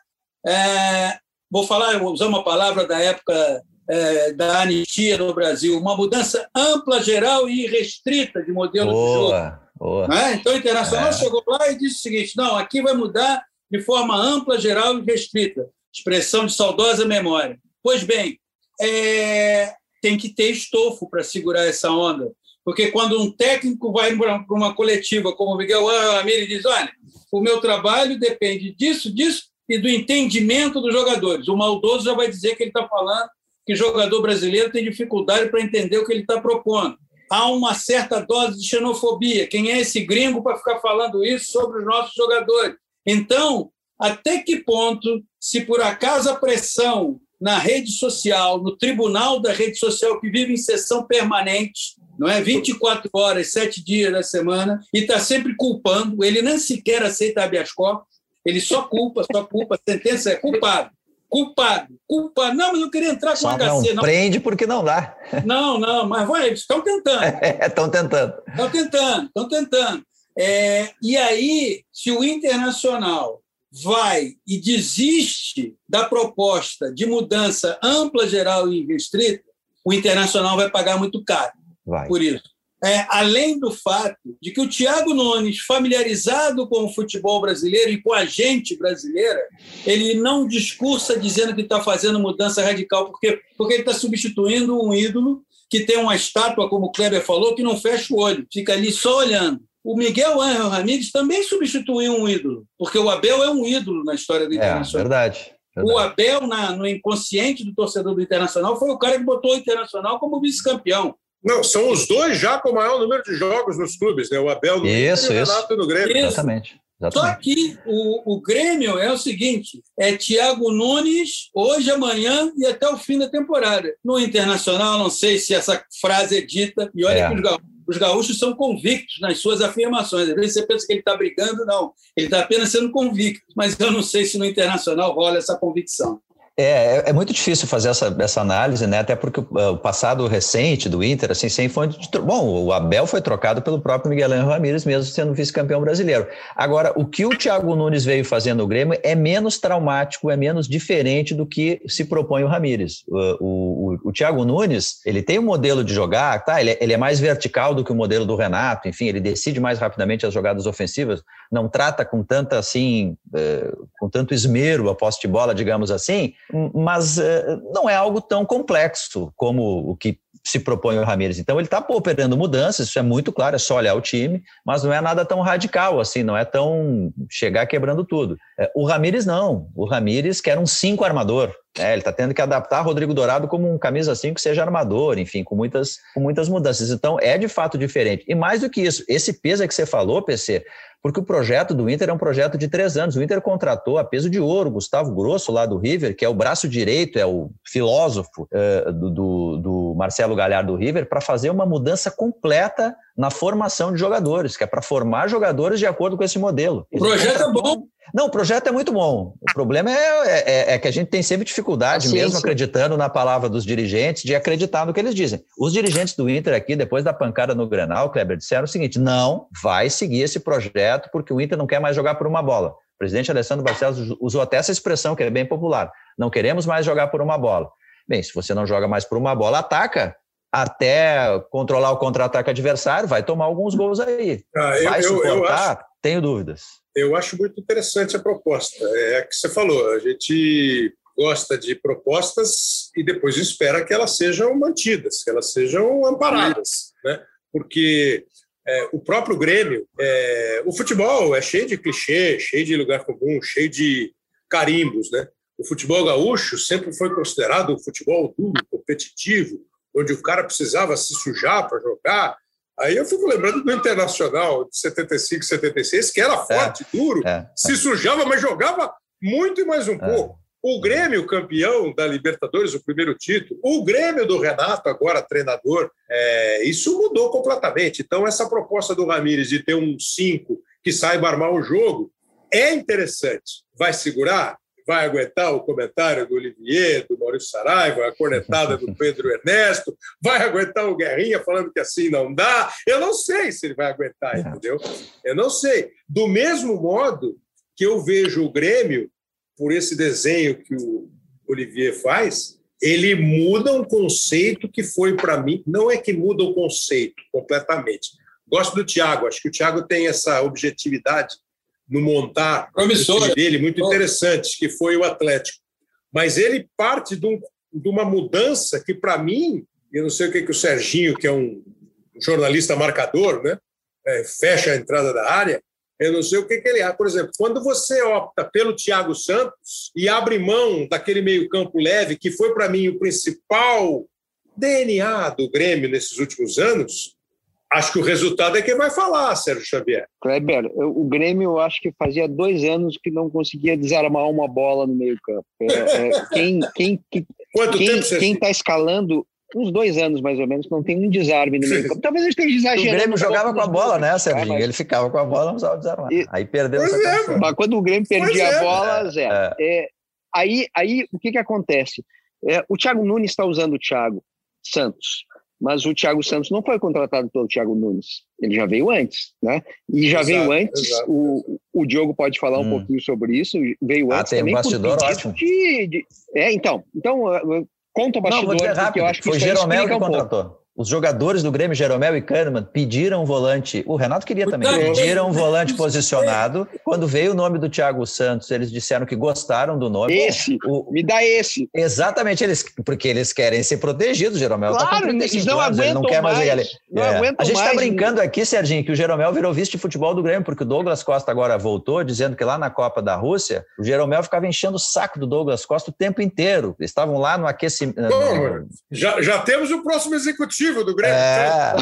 É, vou falar, vou usar uma palavra da época é, da anistia no Brasil, uma mudança ampla, geral e restrita de modelo boa, de jogo. Boa. É? Então, o Internacional é. chegou lá e disse o seguinte: não, aqui vai mudar de forma ampla, geral e restrita. Expressão de saudosa memória. Pois bem, é, tem que ter estofo para segurar essa onda. Porque quando um técnico vai para uma coletiva como o Miguel Ramírez diz: olha, o meu trabalho depende disso, disso e do entendimento dos jogadores. O maldoso já vai dizer que ele está falando que jogador brasileiro tem dificuldade para entender o que ele está propondo. Há uma certa dose de xenofobia. Quem é esse gringo para ficar falando isso sobre os nossos jogadores? Então, até que ponto, se por acaso a pressão na rede social, no tribunal da rede social, que vive em sessão permanente, não é? 24 horas, sete dias da semana, e está sempre culpando, ele nem sequer aceita habeas corpus, ele só culpa, só culpa, a sentença é culpado. Culpado, culpado. Não, mas eu queria entrar com Só HC. Não, não prende porque não dá. Não, não, mas vai, estão tentando. Estão tentando. Estão tentando, estão tentando. É, e aí, se o Internacional vai e desiste da proposta de mudança ampla, geral e restrita, o internacional vai pagar muito caro vai. por isso. É, além do fato de que o Thiago Nunes, familiarizado com o futebol brasileiro e com a gente brasileira, ele não discursa dizendo que está fazendo mudança radical, porque, porque ele está substituindo um ídolo que tem uma estátua, como o Kleber falou, que não fecha o olho, fica ali só olhando. O Miguel Ángel Ramírez também substituiu um ídolo, porque o Abel é um ídolo na história do é, Internacional. Verdade. verdade. O Abel, na, no inconsciente do torcedor do Internacional, foi o cara que botou o Internacional como vice-campeão. Não, são os dois já com o maior número de jogos nos clubes, né? O Abel no isso, e o Renato no Grêmio. Isso. Exatamente. Exatamente. Só que o, o Grêmio é o seguinte: é Thiago Nunes, hoje, amanhã e até o fim da temporada. No Internacional, não sei se essa frase é dita, e olha é. que os gaúchos, os gaúchos são convictos nas suas afirmações. Às vezes você pensa que ele está brigando, não. Ele está apenas sendo convicto. Mas eu não sei se no Internacional rola essa convicção. É, é, é, muito difícil fazer essa, essa análise, né? Até porque o, o passado recente do Inter, assim, sem fonte de. Bom, o Abel foi trocado pelo próprio Miguel Angel Ramírez, mesmo sendo vice-campeão brasileiro. Agora, o que o Thiago Nunes veio fazendo no Grêmio é menos traumático, é menos diferente do que se propõe o Ramírez. O, o, o Thiago Nunes, ele tem um modelo de jogar, tá? Ele, é, ele é mais vertical do que o modelo do Renato, enfim, ele decide mais rapidamente as jogadas ofensivas, não trata com tanta, assim, eh, com tanto esmero a posse de bola, digamos assim mas uh, não é algo tão complexo como o que se propõe o Ramires. Então ele está operando mudanças, isso é muito claro, é só olhar o time, mas não é nada tão radical assim, não é tão chegar quebrando tudo. É, o Ramires não, o Ramires quer um cinco armador, é, ele está tendo que adaptar Rodrigo Dourado como um camisa 5 que seja armador, enfim, com muitas, com muitas mudanças. Então, é de fato diferente. E mais do que isso, esse peso que você falou, PC, porque o projeto do Inter é um projeto de três anos. O Inter contratou a peso de ouro Gustavo Grosso, lá do River, que é o braço direito, é o filósofo do, do, do, Marcelo Galhardo do River, para fazer uma mudança completa na formação de jogadores, que é para formar jogadores de acordo com esse modelo. O projeto é bom. Não, o projeto é muito bom. O problema é, é, é que a gente tem sempre dificuldade, assim, mesmo acreditando na palavra dos dirigentes, de acreditar no que eles dizem. Os dirigentes do Inter aqui, depois da pancada no Grenal, Kleber, disseram o seguinte: não vai seguir esse projeto porque o Inter não quer mais jogar por uma bola. O presidente Alessandro Barcelos usou até essa expressão, que é bem popular. Não queremos mais jogar por uma bola. Bem, se você não joga mais por uma bola, ataca até controlar o contra-ataque adversário, vai tomar alguns gols aí. Ah, eu, vai suportar? Eu, eu acho, tenho dúvidas. Eu acho muito interessante a proposta. É a que você falou, a gente gosta de propostas e depois espera que elas sejam mantidas, que elas sejam amparadas, né? Porque é, o próprio Grêmio, é, o futebol é cheio de clichê, cheio de lugar comum, cheio de carimbos, né? O futebol gaúcho sempre foi considerado um futebol duro, competitivo, onde o cara precisava se sujar para jogar. Aí eu fico lembrando do Internacional de 75, 76, que era é, forte, é, duro, é, se sujava, mas jogava muito e mais um é. pouco. O Grêmio, campeão da Libertadores, o primeiro título, o Grêmio do Renato, agora treinador, é, isso mudou completamente. Então, essa proposta do Ramires de ter um 5 que saiba armar o jogo é interessante. Vai segurar? Vai aguentar o comentário do Olivier, do Maurício Saraiva, a cornetada do Pedro Ernesto, vai aguentar o Guerrinha falando que assim não dá. Eu não sei se ele vai aguentar, é. entendeu? Eu não sei. Do mesmo modo que eu vejo o Grêmio, por esse desenho que o Olivier faz, ele muda um conceito que foi para mim, não é que muda o conceito completamente. Gosto do Thiago, acho que o Thiago tem essa objetividade no montar dele muito interessante, que foi o Atlético. Mas ele parte de, um, de uma mudança que, para mim, eu não sei o que, que o Serginho, que é um jornalista marcador, né, é, fecha a entrada da área, eu não sei o que, que ele é. Por exemplo, quando você opta pelo Thiago Santos e abre mão daquele meio-campo leve, que foi para mim o principal DNA do Grêmio nesses últimos anos, Acho que o resultado é quem vai falar, Sérgio Xavier. Kleber, o Grêmio eu acho que fazia dois anos que não conseguia desarmar uma bola no meio-campo. É, é, quem quem, quem, Quanto quem, tempo você Quem está escalando, uns dois anos mais ou menos, não tem um desarme no meio-campo. Talvez eu esteja exagerando. O Grêmio jogava com a bola, né, Sérgio? Mas... Ele ficava com a bola, não precisava desarmar. E... Aí perdeu essa é, Mas quando o Grêmio perdia a bola, é, zero. É. é. aí, aí, o que, que acontece? É, o Thiago Nunes está usando o Thiago Santos mas o Thiago Santos não foi contratado pelo Thiago Nunes, ele já veio antes, né? E já exato, veio antes, exato, o, o Diogo pode falar hum. um pouquinho sobre isso, veio ah, antes tem também um bastidor ótimo. De, de, é, então, então conta o bastidor, não, rápido, eu acho que foi Jeromel que contratou. Um os jogadores do Grêmio, Jeromel e Kahneman, pediram um volante. O Renato queria também. Pediram um volante posicionado. Quando veio o nome do Thiago Santos, eles disseram que gostaram do nome. Esse, o, me dá esse. Exatamente, eles, porque eles querem ser protegidos. Jeromel tá claro, tá com 35 não anos, ele não quer mais. mais não é. A gente está brincando né? aqui, Serginho, que o Jeromel virou vice de futebol do Grêmio, porque o Douglas Costa agora voltou, dizendo que lá na Copa da Rússia, o Jeromel ficava enchendo o saco do Douglas Costa o tempo inteiro. Eles estavam lá no aquecimento. Já, já temos o próximo executivo do Grêmio. É,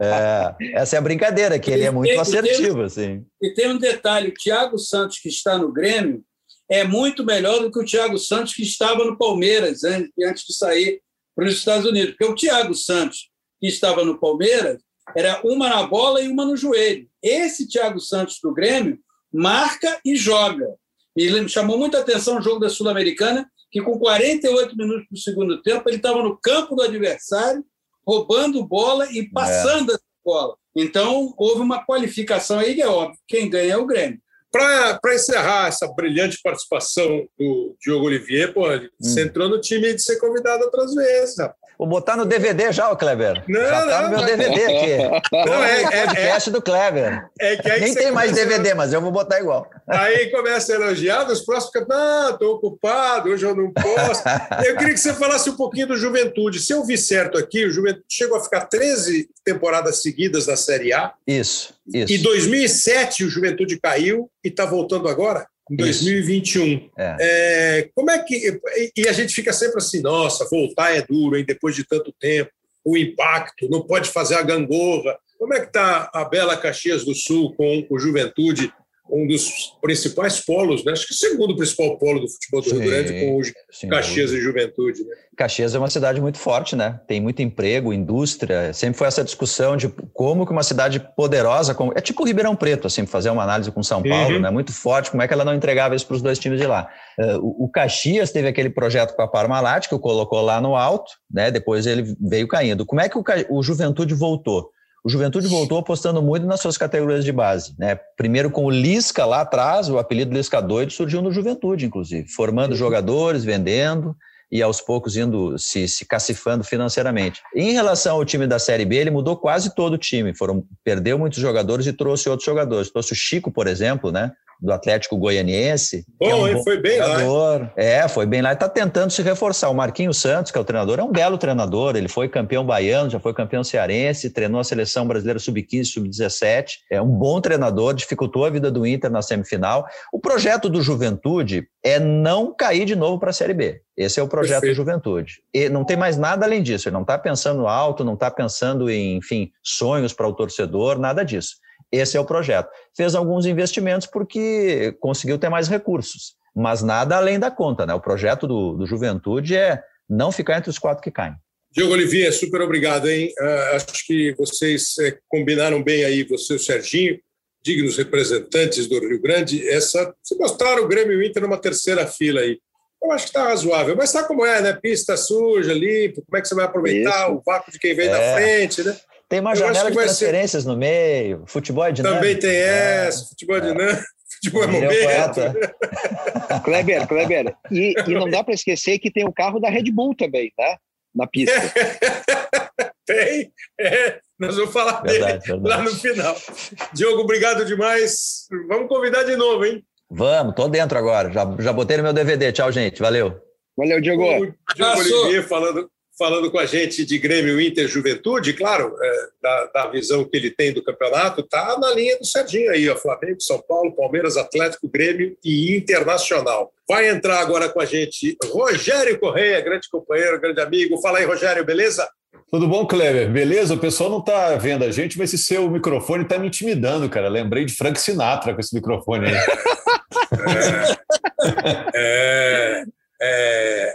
é, essa é a brincadeira, que ele é muito assertivo. E assim. e tem um detalhe: o Thiago Santos, que está no Grêmio, é muito melhor do que o Thiago Santos, que estava no Palmeiras antes de sair para os Estados Unidos. Porque o Thiago Santos, que estava no Palmeiras, era uma na bola e uma no joelho. Esse Thiago Santos do Grêmio marca e joga. Me chamou muita atenção o jogo da Sul-Americana, que com 48 minutos do segundo tempo, ele estava no campo do adversário roubando bola e passando é. a bola. Então, houve uma qualificação aí, é óbvio, quem ganha é o Grêmio. Para encerrar essa brilhante participação do Diogo Olivier, pô, hum. você entrou no time de ser convidado outras vezes. Rapaz. Vou botar no DVD já, o Kleber. Não, já tá não, no meu DVD aqui. Não, é, é, é, podcast do Kleber. é que aí Nem tem mais DVD, mas eu vou botar igual. Aí começa a elogiar, nos próximos fica, não, estou ocupado, hoje eu não posso. Eu queria que você falasse um pouquinho do Juventude. Se eu vi certo aqui, o Juventude chegou a ficar 13 temporadas seguidas na Série A. Isso, isso. Em 2007 o Juventude caiu e está voltando agora, em Isso. 2021. É. É, como é que. E a gente fica sempre assim, nossa, voltar é duro, hein, depois de tanto tempo, o impacto, não pode fazer a gangorra. Como é que está a bela Caxias do Sul com o Juventude, um dos principais polos, né? acho que o segundo principal polo do futebol do Rio Sim, Grande, com o Sim, Caxias e Juventude. Né? Caxias é uma cidade muito forte, né? Tem muito emprego, indústria. Sempre foi essa discussão de como que uma cidade poderosa, como... é tipo Ribeirão Preto, assim, fazer uma análise com São Paulo, Uhum. né? Muito forte. Como é que ela não entregava isso para os dois times de lá? Eh, o o Caxias teve aquele projeto com a Parmalat que o colocou lá no alto, né? Depois ele veio caindo. Como é que o, o Juventude voltou? O Juventude voltou apostando muito nas suas categorias de base, né? Primeiro com o Lisca lá atrás, o apelido Lisca doido surgiu no Juventude, inclusive, formando jogadores, vendendo e aos poucos indo se, se cacifando financeiramente. Em relação ao time da Série B, ele mudou quase todo o time. Foram, perdeu muitos jogadores e trouxe outros jogadores. Trouxe o Chico, por exemplo, né? Do Atlético Goianiense. que é Bom, um hein? Foi bem lá, hein? É, foi bem lá e está tentando se reforçar. O Marquinhos Santos, que é o treinador, é um belo treinador. Ele foi campeão baiano, já foi campeão cearense, treinou a seleção brasileira sub-15, sub-17. É um bom treinador, dificultou a vida do Inter na semifinal. O projeto do Juventude é não cair de novo para a Série B. Esse é o projeto Perfeito. do Juventude. E não tem mais nada além disso. Ele não está pensando alto, não está pensando em, enfim, sonhos para o torcedor, nada disso. Esse é o projeto. Fez alguns investimentos porque conseguiu ter mais recursos, mas nada além da conta. Né? O projeto do, do Juventude é não ficar entre os quatro que caem. Diogo Olivier, super obrigado, hein? Ah, acho que vocês eh, combinaram bem aí, você e o Serginho, dignos representantes do Rio Grande. Essa, se mostraram o Grêmio e o Inter numa terceira fila aí. Eu acho que está razoável, mas sabe como é, né? Pista suja, limpo, como é que você vai aproveitar Isso. o vácuo de quem vem da É. frente, né? Tem uma Eu janela de vai ser- transferências no meio, futebol é dinâmico. Também tem É. essa, futebol dinâmico, futebol é Ele é o momento. Kleber, Kleber. E, e não dá para esquecer que tem o carro da Red Bull também, tá? Na pista. Tem, é, nós vamos falar dele Verdade, verdade. lá no final. Diogo, obrigado demais. Vamos convidar de novo, hein? Vamos, tô dentro agora. Já, já botei no meu DVD. Tchau, gente. Valeu. Valeu, Diogo. O Diogo. Olivier falando, falando com a gente de Grêmio Inter Juventude, claro, é, da, da visão que ele tem do campeonato, está na linha do Serginho aí, ó, Flamengo, São Paulo, Palmeiras, Atlético, Grêmio e Internacional. Vai entrar agora com a gente Rogério Correia, grande companheiro, grande amigo. Fala aí, Rogério, beleza? Tudo bom, Kleber? Beleza? O pessoal não está vendo a gente, mas esse seu microfone está me intimidando, cara. Lembrei de Frank Sinatra com esse microfone aí. É, é,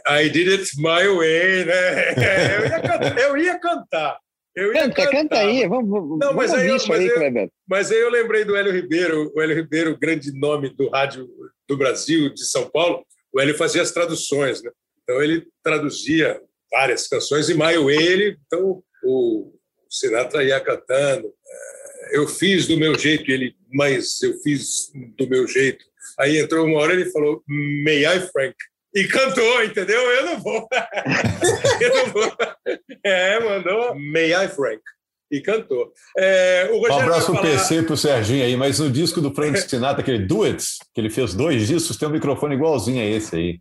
I did it my way, né? Eu ia cantar. Eu ia cantar. Eu ia Canta, cantar. canta aí. Vamos, vamos, Não, mas aí eu- mas aí, eu-. Mas aí eu lembrei do Hélio Ribeiro, o Hélio Ribeiro, grande nome do rádio do Brasil, de São Paulo. O Hélio fazia as traduções, né? Então ele traduzia várias canções e My Way, ele, então o Sinatra ia cantando. É, Eu fiz do meu jeito, e ele, mas eu fiz do meu jeito. Aí entrou uma hora ele falou, May I, Frank? E cantou, entendeu? Eu não vou. eu não vou. É, mandou May I, Frank? E cantou. É, o Um abraço falar... PC e pro Serginho aí, mas no disco do Frank Sinatra, aquele Duets, que ele fez dois discos, tem um microfone igualzinho a esse aí.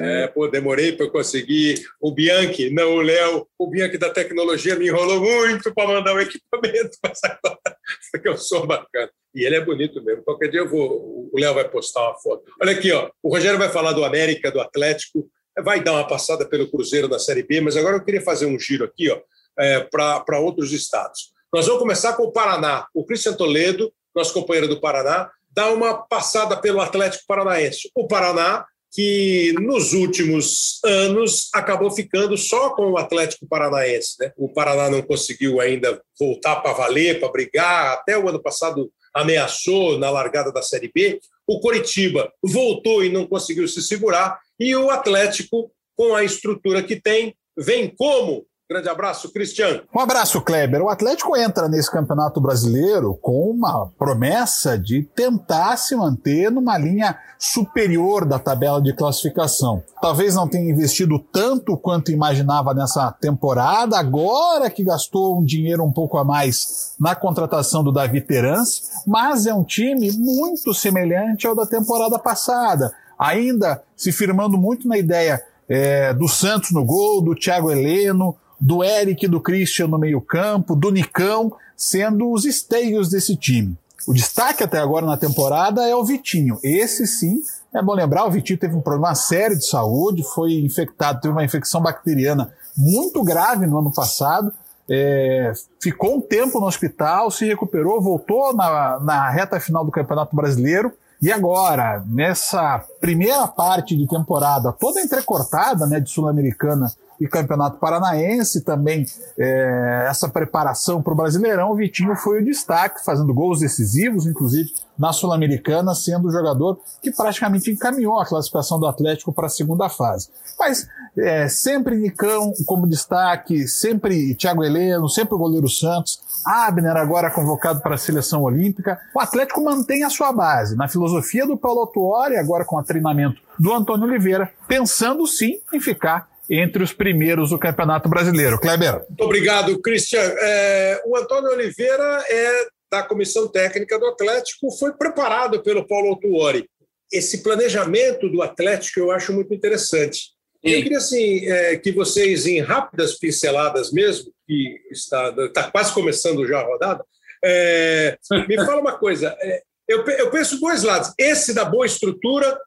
É, pô, demorei para conseguir. O Bianchi, não o Léo, o Bianchi da tecnologia me enrolou muito para mandar o equipamento, mas agora porque eu sou bacana. E ele é bonito mesmo. Qualquer dia eu vou, o Léo vai postar uma foto. Olha aqui, ó, o Rogério vai falar do América, do Atlético, vai dar uma passada pelo Cruzeiro da Série B, mas agora eu queria fazer um giro aqui, ó, é, para outros estados. Nós vamos começar com o Paraná. O Cristian Toledo, nosso companheiro do Paraná, dá uma passada pelo Atlético Paranaense. O Paraná que nos últimos anos acabou ficando só com o Atlético Paranaense. Né? O Paraná não conseguiu ainda voltar para valer, para brigar, até o ano passado ameaçou na largada da Série B. O Coritiba voltou e não conseguiu se segurar, e o Atlético, com a estrutura que tem, vem como Grande abraço, Cristiano. Um abraço, Kleber. O Atlético entra nesse Campeonato Brasileiro com uma promessa de tentar se manter numa linha superior da tabela de classificação. Talvez não tenha investido tanto quanto imaginava nessa temporada, agora que gastou um dinheiro um pouco a mais na contratação do Davi Terans, mas é um time muito semelhante ao da temporada passada, ainda se firmando muito na ideia é, do Santos no gol, do Thiago Heleno, do Eric do Christian no meio-campo, do Nicão, sendo os esteios desse time. O destaque até agora na temporada é o Vitinho. Esse sim, é bom lembrar, o Vitinho teve um problema sério de saúde, foi infectado, teve uma infecção bacteriana muito grave no ano passado, é, ficou um tempo no hospital, se recuperou, voltou na, na reta final do Campeonato Brasileiro. E agora, nessa primeira parte de temporada, toda entrecortada né, de Sul-Americana e Campeonato Paranaense também, é, essa preparação para o Brasileirão, o Vitinho foi o destaque, fazendo gols decisivos, inclusive na Sul-Americana, sendo o jogador que praticamente encaminhou a classificação do Atlético para a segunda fase. Mas é, sempre Nicão como destaque, sempre Thiago Heleno, sempre o goleiro Santos, Abner agora convocado para a seleção olímpica. O Atlético mantém a sua base na filosofia do Paulo Tuori, agora com o treinamento do Antônio Oliveira, pensando sim em ficar entre os primeiros do Campeonato Brasileiro. Kleber. Muito obrigado, Christian. É, o Antônio Oliveira é da comissão técnica do Atlético, foi preparado pelo Paulo Autuori. Esse planejamento do Atlético eu acho muito interessante. Sim. Eu queria assim, é, que vocês, em rápidas pinceladas mesmo, que está, está quase começando já a rodada, é, me fala uma coisa. É, eu, eu penso dois lados. Esse da boa estrutura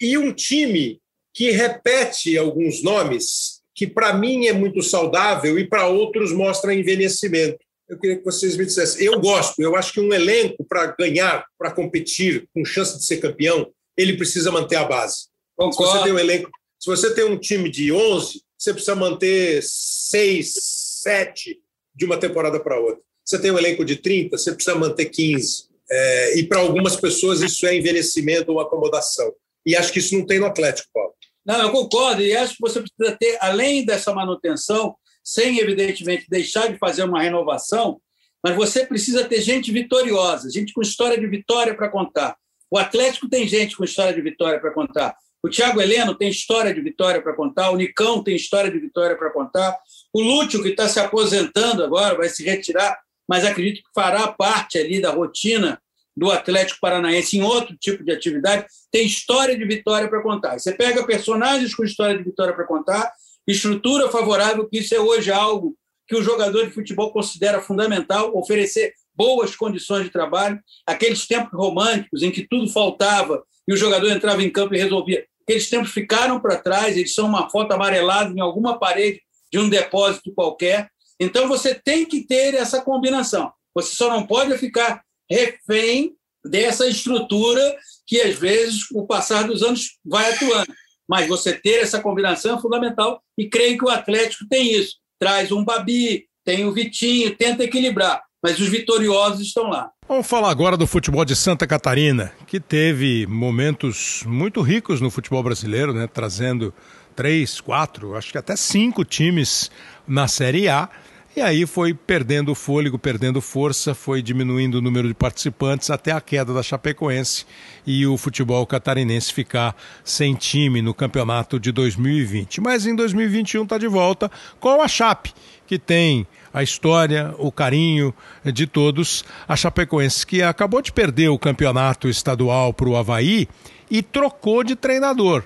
e um time que repete alguns nomes que para mim é muito saudável e para outros mostra envelhecimento. Eu queria que vocês me dissessem. Eu gosto, eu acho que um elenco para ganhar, para competir, com chance de ser campeão, ele precisa manter a base. Se você tem um elenco, se você tem um time de 11, você precisa manter 6, 7 de uma temporada para outra. Você tem um elenco de 30, você precisa manter 15. É, e para algumas pessoas isso é envelhecimento ou acomodação. E acho que isso não tem no Atlético, Paulo. Não, eu concordo, e acho que você precisa ter, além dessa manutenção, sem, evidentemente, deixar de fazer uma renovação, mas você precisa ter gente vitoriosa, gente com história de vitória para contar. O Atlético tem gente com história de vitória para contar. O Thiago Heleno tem história de vitória para contar. O Nicão tem história de vitória para contar. O Lúcio, que está se aposentando agora, vai se retirar, mas acredito que fará parte ali da rotina do Atlético Paranaense em outro tipo de atividade, tem história de vitória para contar. Você pega personagens com história de vitória para contar, estrutura favorável, que isso é hoje algo que o jogador de futebol considera fundamental, oferecer boas condições de trabalho, aqueles tempos românticos em que tudo faltava e o jogador entrava em campo e resolvia. Aqueles tempos ficaram para trás, eles são uma foto amarelada em alguma parede de um depósito qualquer. Então você tem que ter essa combinação. Você só não pode ficar refém dessa estrutura que, às vezes, o passar dos anos vai atuando. Mas você ter essa combinação é fundamental e creio que o Atlético tem isso. Traz um Babi, tem o Vitinho, tenta equilibrar, mas os vitoriosos estão lá. Vamos falar agora do futebol de Santa Catarina, que teve momentos muito ricos no futebol brasileiro, né? trazendo três, quatro, acho que até cinco times na Série A e aí foi perdendo fôlego, perdendo força, foi diminuindo o número de participantes até a queda da Chapecoense e o futebol catarinense ficar sem time no campeonato de 2020. Mas em 2021 está de volta com a Chape, que tem a história, o carinho de todos. A Chapecoense que acabou de perder o campeonato estadual para o Havaí e trocou de treinador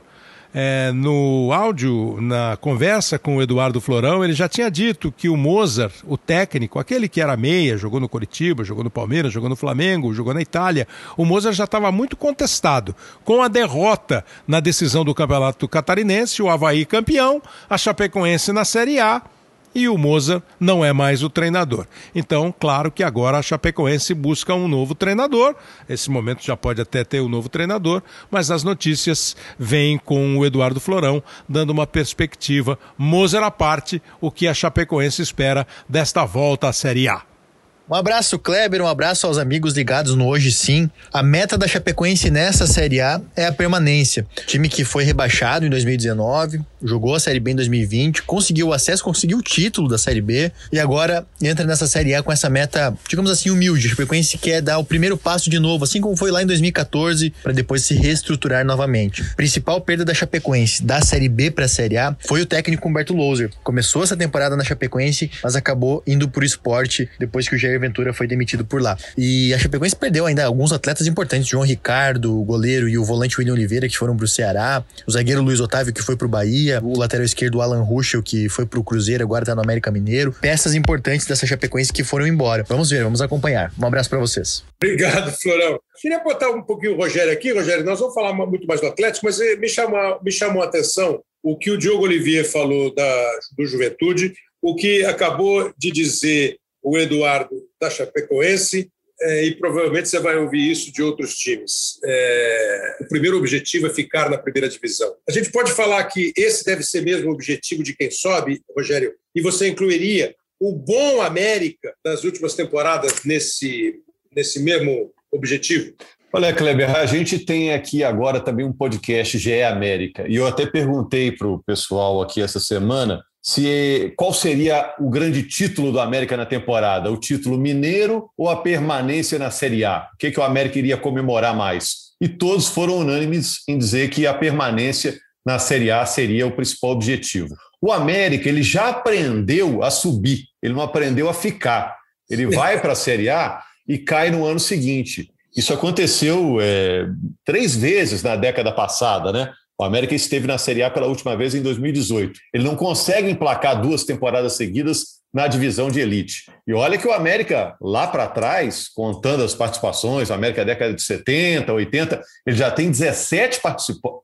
é, no áudio, na conversa com o Eduardo Florão, ele já tinha dito que o Mozart, o técnico, aquele que era meia, jogou no Coritiba, jogou no Palmeiras, jogou no Flamengo, jogou na Itália, o Mozart já estava muito contestado. Com a derrota na decisão do Campeonato Catarinense, o Havaí campeão, a Chapecoense na Série A e o Moza não é mais o treinador. Então, claro que agora a Chapecoense busca um novo treinador. Esse momento já pode até ter um novo treinador, mas as notícias vêm com o Eduardo Florão dando uma perspectiva Mozer à parte, o que a Chapecoense espera desta volta à Série A. Um abraço, Kleber, um abraço aos amigos ligados no Hoje Sim. A meta da Chapecoense nessa Série A é a permanência. Time que foi rebaixado em 2019, jogou a Série B em 2020, conseguiu o acesso, conseguiu o título da Série B e agora entra nessa Série A com essa meta, digamos assim, humilde. A Chapecoense quer dar o primeiro passo de novo, assim como foi lá em 2014, para depois se reestruturar novamente. Principal perda da Chapecoense da Série B para a Série A foi o técnico Humberto Louser. Começou essa temporada na Chapecoense, mas acabou indo pro esporte depois que o Jair Ventura foi demitido por lá. E a Chapecoense perdeu ainda alguns atletas importantes, João Ricardo, o goleiro e o volante William Oliveira, que foram pro Ceará, o zagueiro Luiz Otávio, que foi pro Bahia, o lateral esquerdo Alan Ruschel, que foi pro Cruzeiro, agora tá no América Mineiro. Peças importantes dessa Chapecoense que foram embora. Vamos ver, vamos acompanhar. Um abraço para vocês. Obrigado, Florão. Queria botar um pouquinho o Rogério aqui. Rogério, nós vamos falar muito mais do Atlético, mas eh, me chamou, me chamou a atenção o que o Diogo Olivier falou da, do Juventude, o que acabou de dizer o Eduardo da Chapecoense, é, e provavelmente você vai ouvir isso de outros times. É, o primeiro objetivo é ficar na primeira divisão. A gente pode falar que esse deve ser mesmo o objetivo de quem sobe, Rogério, e você incluiria o bom América das últimas temporadas nesse, nesse mesmo objetivo? Olha, Kleber, a gente tem aqui agora também um podcast GE América, e eu até perguntei para o pessoal aqui essa semana se qual seria o grande título do América na temporada, o título mineiro ou a permanência na Série A? O que, que o América iria comemorar mais? E todos foram unânimes em dizer que a permanência na Série A seria o principal objetivo. O América ele já aprendeu a subir, ele não aprendeu a ficar. Ele vai para a Série A e cai no ano seguinte. Isso aconteceu é, três vezes na década passada, né? O América esteve na Série A pela última vez em 2018. Ele não consegue emplacar duas temporadas seguidas na divisão de elite. E olha que o América, lá para trás, contando as participações, o América década de 70, 80, ele já tem 17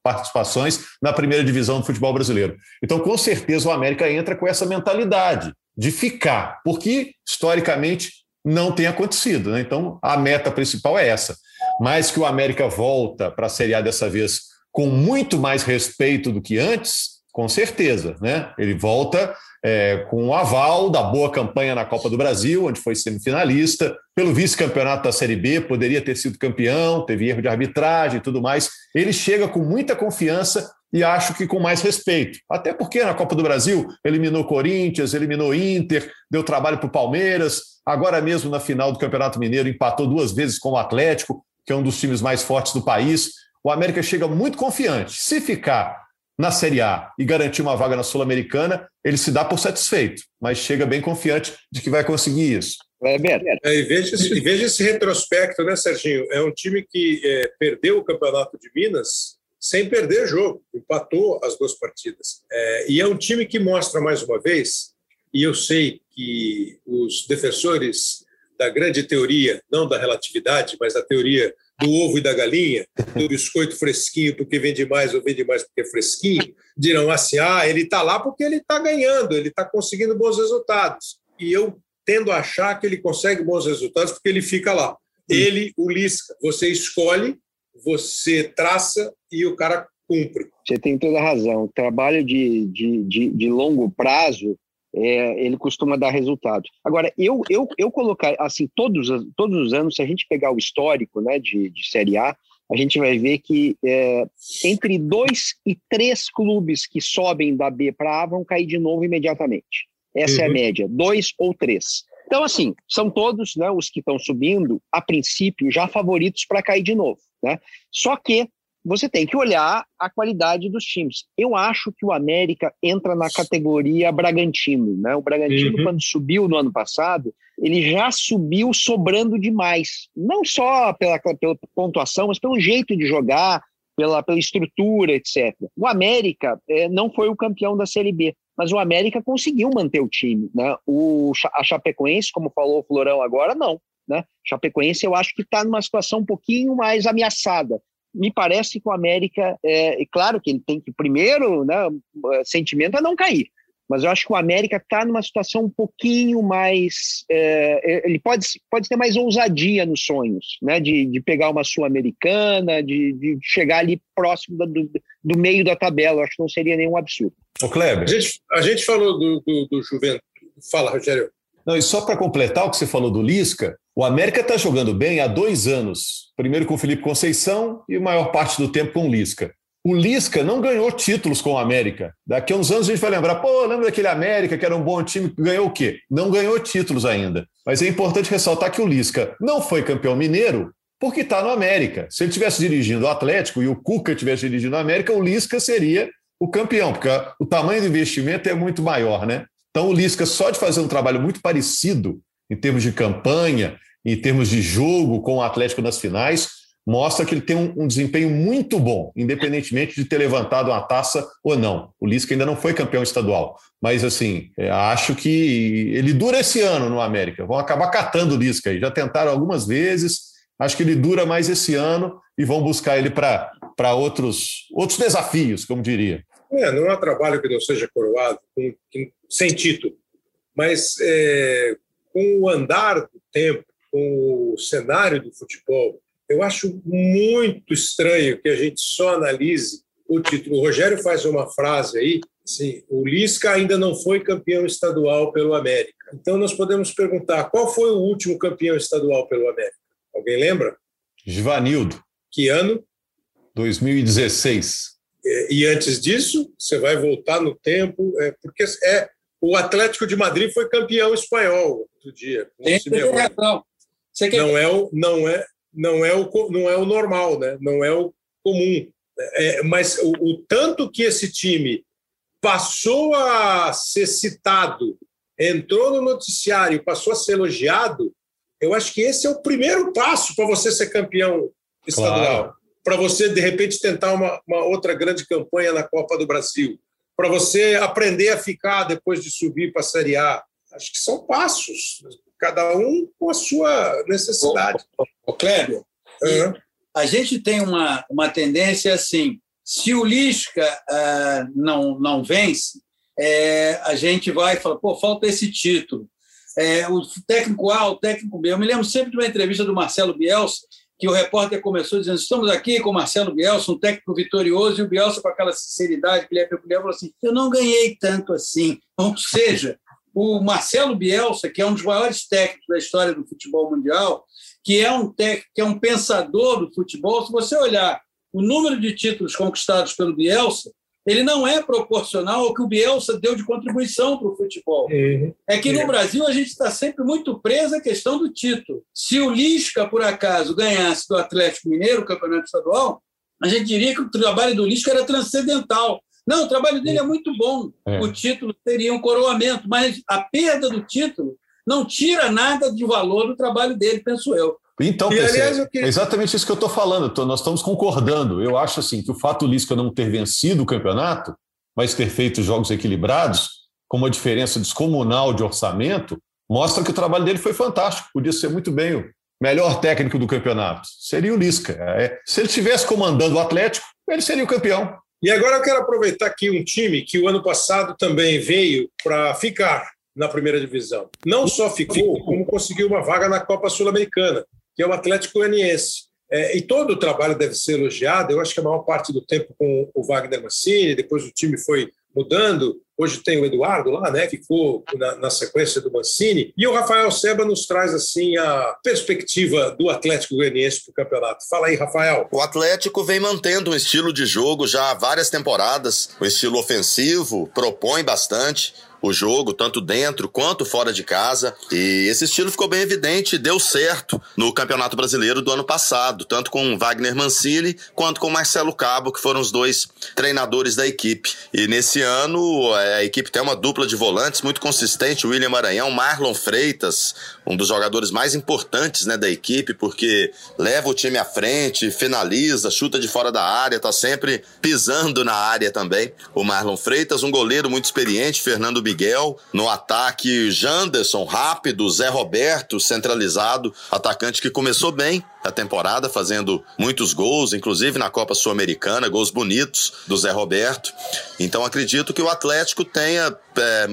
participações na primeira divisão do futebol brasileiro. Então, com certeza, o América entra com essa mentalidade de ficar, porque historicamente não tem acontecido. Né? Então, a meta principal é essa. Mas que o América volta para a Série A dessa vez com muito mais respeito do que antes, com certeza. Né? Ele volta é, com o aval da boa campanha na Copa do Brasil, onde foi semifinalista, pelo vice-campeonato da Série B, poderia ter sido campeão, teve erro de arbitragem e tudo mais. Ele chega com muita confiança e acho que com mais respeito. Até porque na Copa do Brasil eliminou Corinthians, eliminou Inter, deu trabalho para o Palmeiras, agora mesmo na final do Campeonato Mineiro empatou duas vezes com o Atlético, que é um dos times mais fortes do país o América chega muito confiante. Se ficar na Série A e garantir uma vaga na Sul-Americana, ele se dá por satisfeito, mas chega bem confiante de que vai conseguir isso. É, e, veja esse, e veja esse retrospecto, né, Serginho? É um time que é, perdeu o Campeonato de Minas sem perder jogo, empatou as duas partidas. É, e é um time que mostra mais uma vez, e eu sei que os defensores da grande teoria, não da relatividade, mas da teoria do ovo e da galinha, do biscoito fresquinho porque vende mais ou vende mais porque é fresquinho, dirão assim: ah, ele está lá porque ele está ganhando, ele está conseguindo bons resultados. E eu tendo a achar que ele consegue bons resultados porque ele fica lá. Ele, o Lisca, você escolhe, você traça e o cara cumpre. Você tem toda a razão. Trabalho de, de, de, de longo prazo é, ele costuma dar resultado. Agora, eu, eu, eu colocar, assim, todos, todos os anos, se a gente pegar o histórico né, de, de Série A, a gente vai ver que é, entre dois e três clubes que sobem da B para A vão cair de novo imediatamente. Essa uhum. é a uhum. média, dois ou três. Então, assim, são todos né, os que estão subindo, a princípio, já favoritos para cair de novo. Né? Só que você tem que olhar a qualidade dos times. Eu acho que o América entra na categoria Bragantino. Né? O Bragantino, uhum. quando subiu no ano passado, ele já subiu sobrando demais. Não só pela, pela pontuação, mas pelo jeito de jogar, pela, pela estrutura, etc. O América é, não foi o campeão da Série B, mas o América conseguiu manter o time. Né? O, a Chapecoense, como falou o Florão agora, não. Né? Chapecoense eu acho que está numa situação um pouquinho mais ameaçada me parece que o América, é, é, claro que ele tem que, primeiro, né, sentimento é não cair, mas eu acho que o América está numa situação um pouquinho mais. É, ele pode, pode ter mais ousadia nos sonhos, né? De, de pegar uma Sul-Americana, de, de chegar ali próximo do, do meio da tabela. Eu acho que não seria nenhum absurdo. Ô, Kleber. A gente, a gente falou do, do, do Juventude. Fala, Rogério. Não, e só para completar o que você falou do Lisca, o América está jogando bem há dois anos. Primeiro com o Felipe Conceição e a maior parte do tempo com o Lisca. O Lisca não ganhou títulos com o América. Daqui a uns anos a gente vai lembrar, pô, lembra daquele América que era um bom time, ganhou o quê? Não ganhou títulos ainda. Mas é importante ressaltar que o Lisca não foi campeão mineiro porque está no América. Se ele tivesse dirigindo o Atlético e o Cuca tivesse dirigindo o América, o Lisca seria o campeão, porque o tamanho do investimento é muito maior, né? Então, o Lisca, só de fazer um trabalho muito parecido em termos de campanha, em termos de jogo com o Atlético nas finais, mostra que ele tem um, um, desempenho muito bom, independentemente de ter levantado uma taça ou não. O Lisca ainda não foi campeão estadual, mas assim, é, acho que ele dura esse ano no América. Vão acabar catando o Lisca aí. Já tentaram algumas vezes, acho que ele dura mais esse ano e vão buscar ele para outros, outros desafios, como diria. É, não há trabalho que não seja coroado sem título, mas é, com o andar do tempo, com o cenário do futebol, eu acho muito estranho que a gente só analise o título. O Rogério faz uma frase aí, assim, o Lisca ainda não foi campeão estadual pelo América. Então nós podemos perguntar, qual foi o último campeão estadual pelo América? Alguém lembra? Givanildo. Que ano? 2016. E antes disso, você vai voltar no tempo, é, porque é o Atlético de Madrid foi campeão espanhol outro dia. Tem razão. Você quer... Não é o não é não é o não é o normal, né? Não é o comum. É, mas o, o tanto que esse time passou a ser citado, entrou no noticiário, passou a ser elogiado, eu acho que esse é o primeiro passo para você ser campeão estadual. Claro para você, de repente, tentar uma, uma outra grande campanha na Copa do Brasil, para você aprender a ficar depois de subir para a Série A. Acho que são passos, cada um com a sua necessidade. O Clébio, uhum. a gente tem uma, uma tendência assim: se o Lisca uh, não, não vence, é, a gente vai e fala, pô, falta esse título. É, o técnico A, o técnico B. Eu me lembro sempre de uma entrevista do Marcelo Bielsa, que o repórter começou dizendo: estamos aqui com Marcelo Bielsa, um técnico vitorioso, e o Bielsa, com aquela sinceridade que ele é peculiar, falou assim: eu não ganhei tanto assim. Ou seja, o Marcelo Bielsa, que é um dos maiores técnicos da história do futebol mundial, que é um técnico, que é um pensador do futebol, se você olhar o número de títulos conquistados pelo Bielsa, ele não é proporcional ao que o Bielsa deu de contribuição para o futebol. Uhum. É que no é. Brasil a gente está sempre muito preso à questão do título. Se o Lisca, por acaso, ganhasse do Atlético Mineiro, o campeonato estadual, a gente diria que o trabalho do Lisca era transcendental. Não, o trabalho dele é muito bom. É. O título teria um coroamento, mas a perda do título não tira nada de valor do trabalho dele, penso eu. Então, e, PC, aliás, é exatamente isso que eu estou falando. Tô, nós estamos concordando. Eu acho assim que o fato do Lisca não ter vencido o campeonato, mas ter feito jogos equilibrados, com uma diferença descomunal de orçamento, mostra que o trabalho dele foi fantástico. Podia ser muito bem o melhor técnico do campeonato. Seria o Lisca. É, se ele estivesse comandando o Atlético, ele seria o campeão. E agora eu quero aproveitar aqui um time que o ano passado também veio para ficar na primeira divisão. Não só ficou, como conseguiu uma vaga na Copa Sul-Americana que é o Atlético Goianiense. É, e todo o trabalho deve ser elogiado. Eu acho que a maior parte do tempo com o Wagner Mancini, depois o time foi mudando. Hoje tem o Eduardo lá, né, que ficou na, na, sequência do Mancini. E o Rafael Seba nos traz assim a perspectiva do Atlético Goianiense para o campeonato. Fala aí, Rafael. O Atlético vem mantendo um estilo de jogo já há várias temporadas, o um estilo ofensivo, propõe bastante o jogo, tanto dentro quanto fora de casa. E esse estilo ficou bem evidente, deu certo no Campeonato Brasileiro do ano passado, tanto com Wagner Mancini quanto com Marcelo Cabo, que foram os dois treinadores da equipe. E nesse ano a equipe tem uma dupla de volantes muito consistente, William Maranhão, Marlon Freitas, um dos jogadores mais importantes né, da equipe, porque leva o time à frente, finaliza, chuta de fora da área, tá sempre pisando na área também. O Marlon Freitas, um goleiro muito experiente, Fernando Miguel. No ataque, Janderson, rápido, Zé Roberto, centralizado, atacante que começou bem, temporada, fazendo muitos gols, inclusive na Copa Sul-Americana, gols bonitos do Zé Roberto. Então acredito que o Atlético tenha é,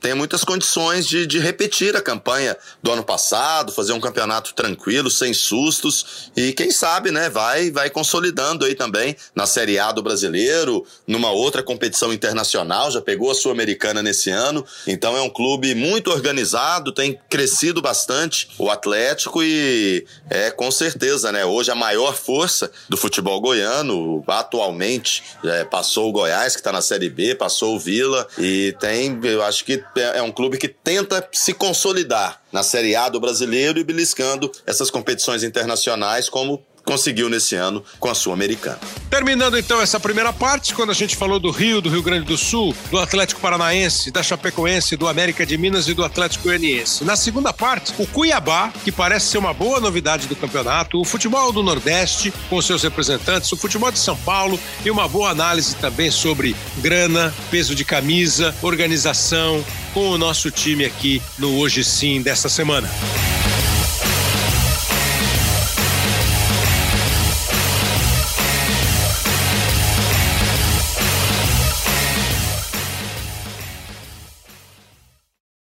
tem muitas condições de, de, repetir a campanha do ano passado, fazer um campeonato tranquilo, sem sustos e quem sabe, né, vai vai consolidando aí também na Série A do Brasileiro, numa outra competição internacional, já pegou a Sul-Americana nesse ano. Então é um clube muito organizado, tem crescido bastante o Atlético e é com certeza, né, hoje a maior força do futebol goiano, atualmente, é, passou o Goiás que está na Série B, passou o Vila e tem, eu acho que é, é um clube que tenta se consolidar na Série A do brasileiro e beliscando essas competições internacionais como conseguiu nesse ano com a Sul-Americana. Terminando então essa primeira parte, quando a gente falou do Rio, do Rio Grande do Sul, do Atlético Paranaense, da Chapecoense, do América de Minas e do Atlético Goianiense. Na segunda parte, o Cuiabá, que parece ser uma boa novidade do campeonato, o futebol do Nordeste com seus representantes, o futebol de São Paulo e uma boa análise também sobre grana, peso de camisa, organização com o nosso time aqui no Hoje Sim desta semana.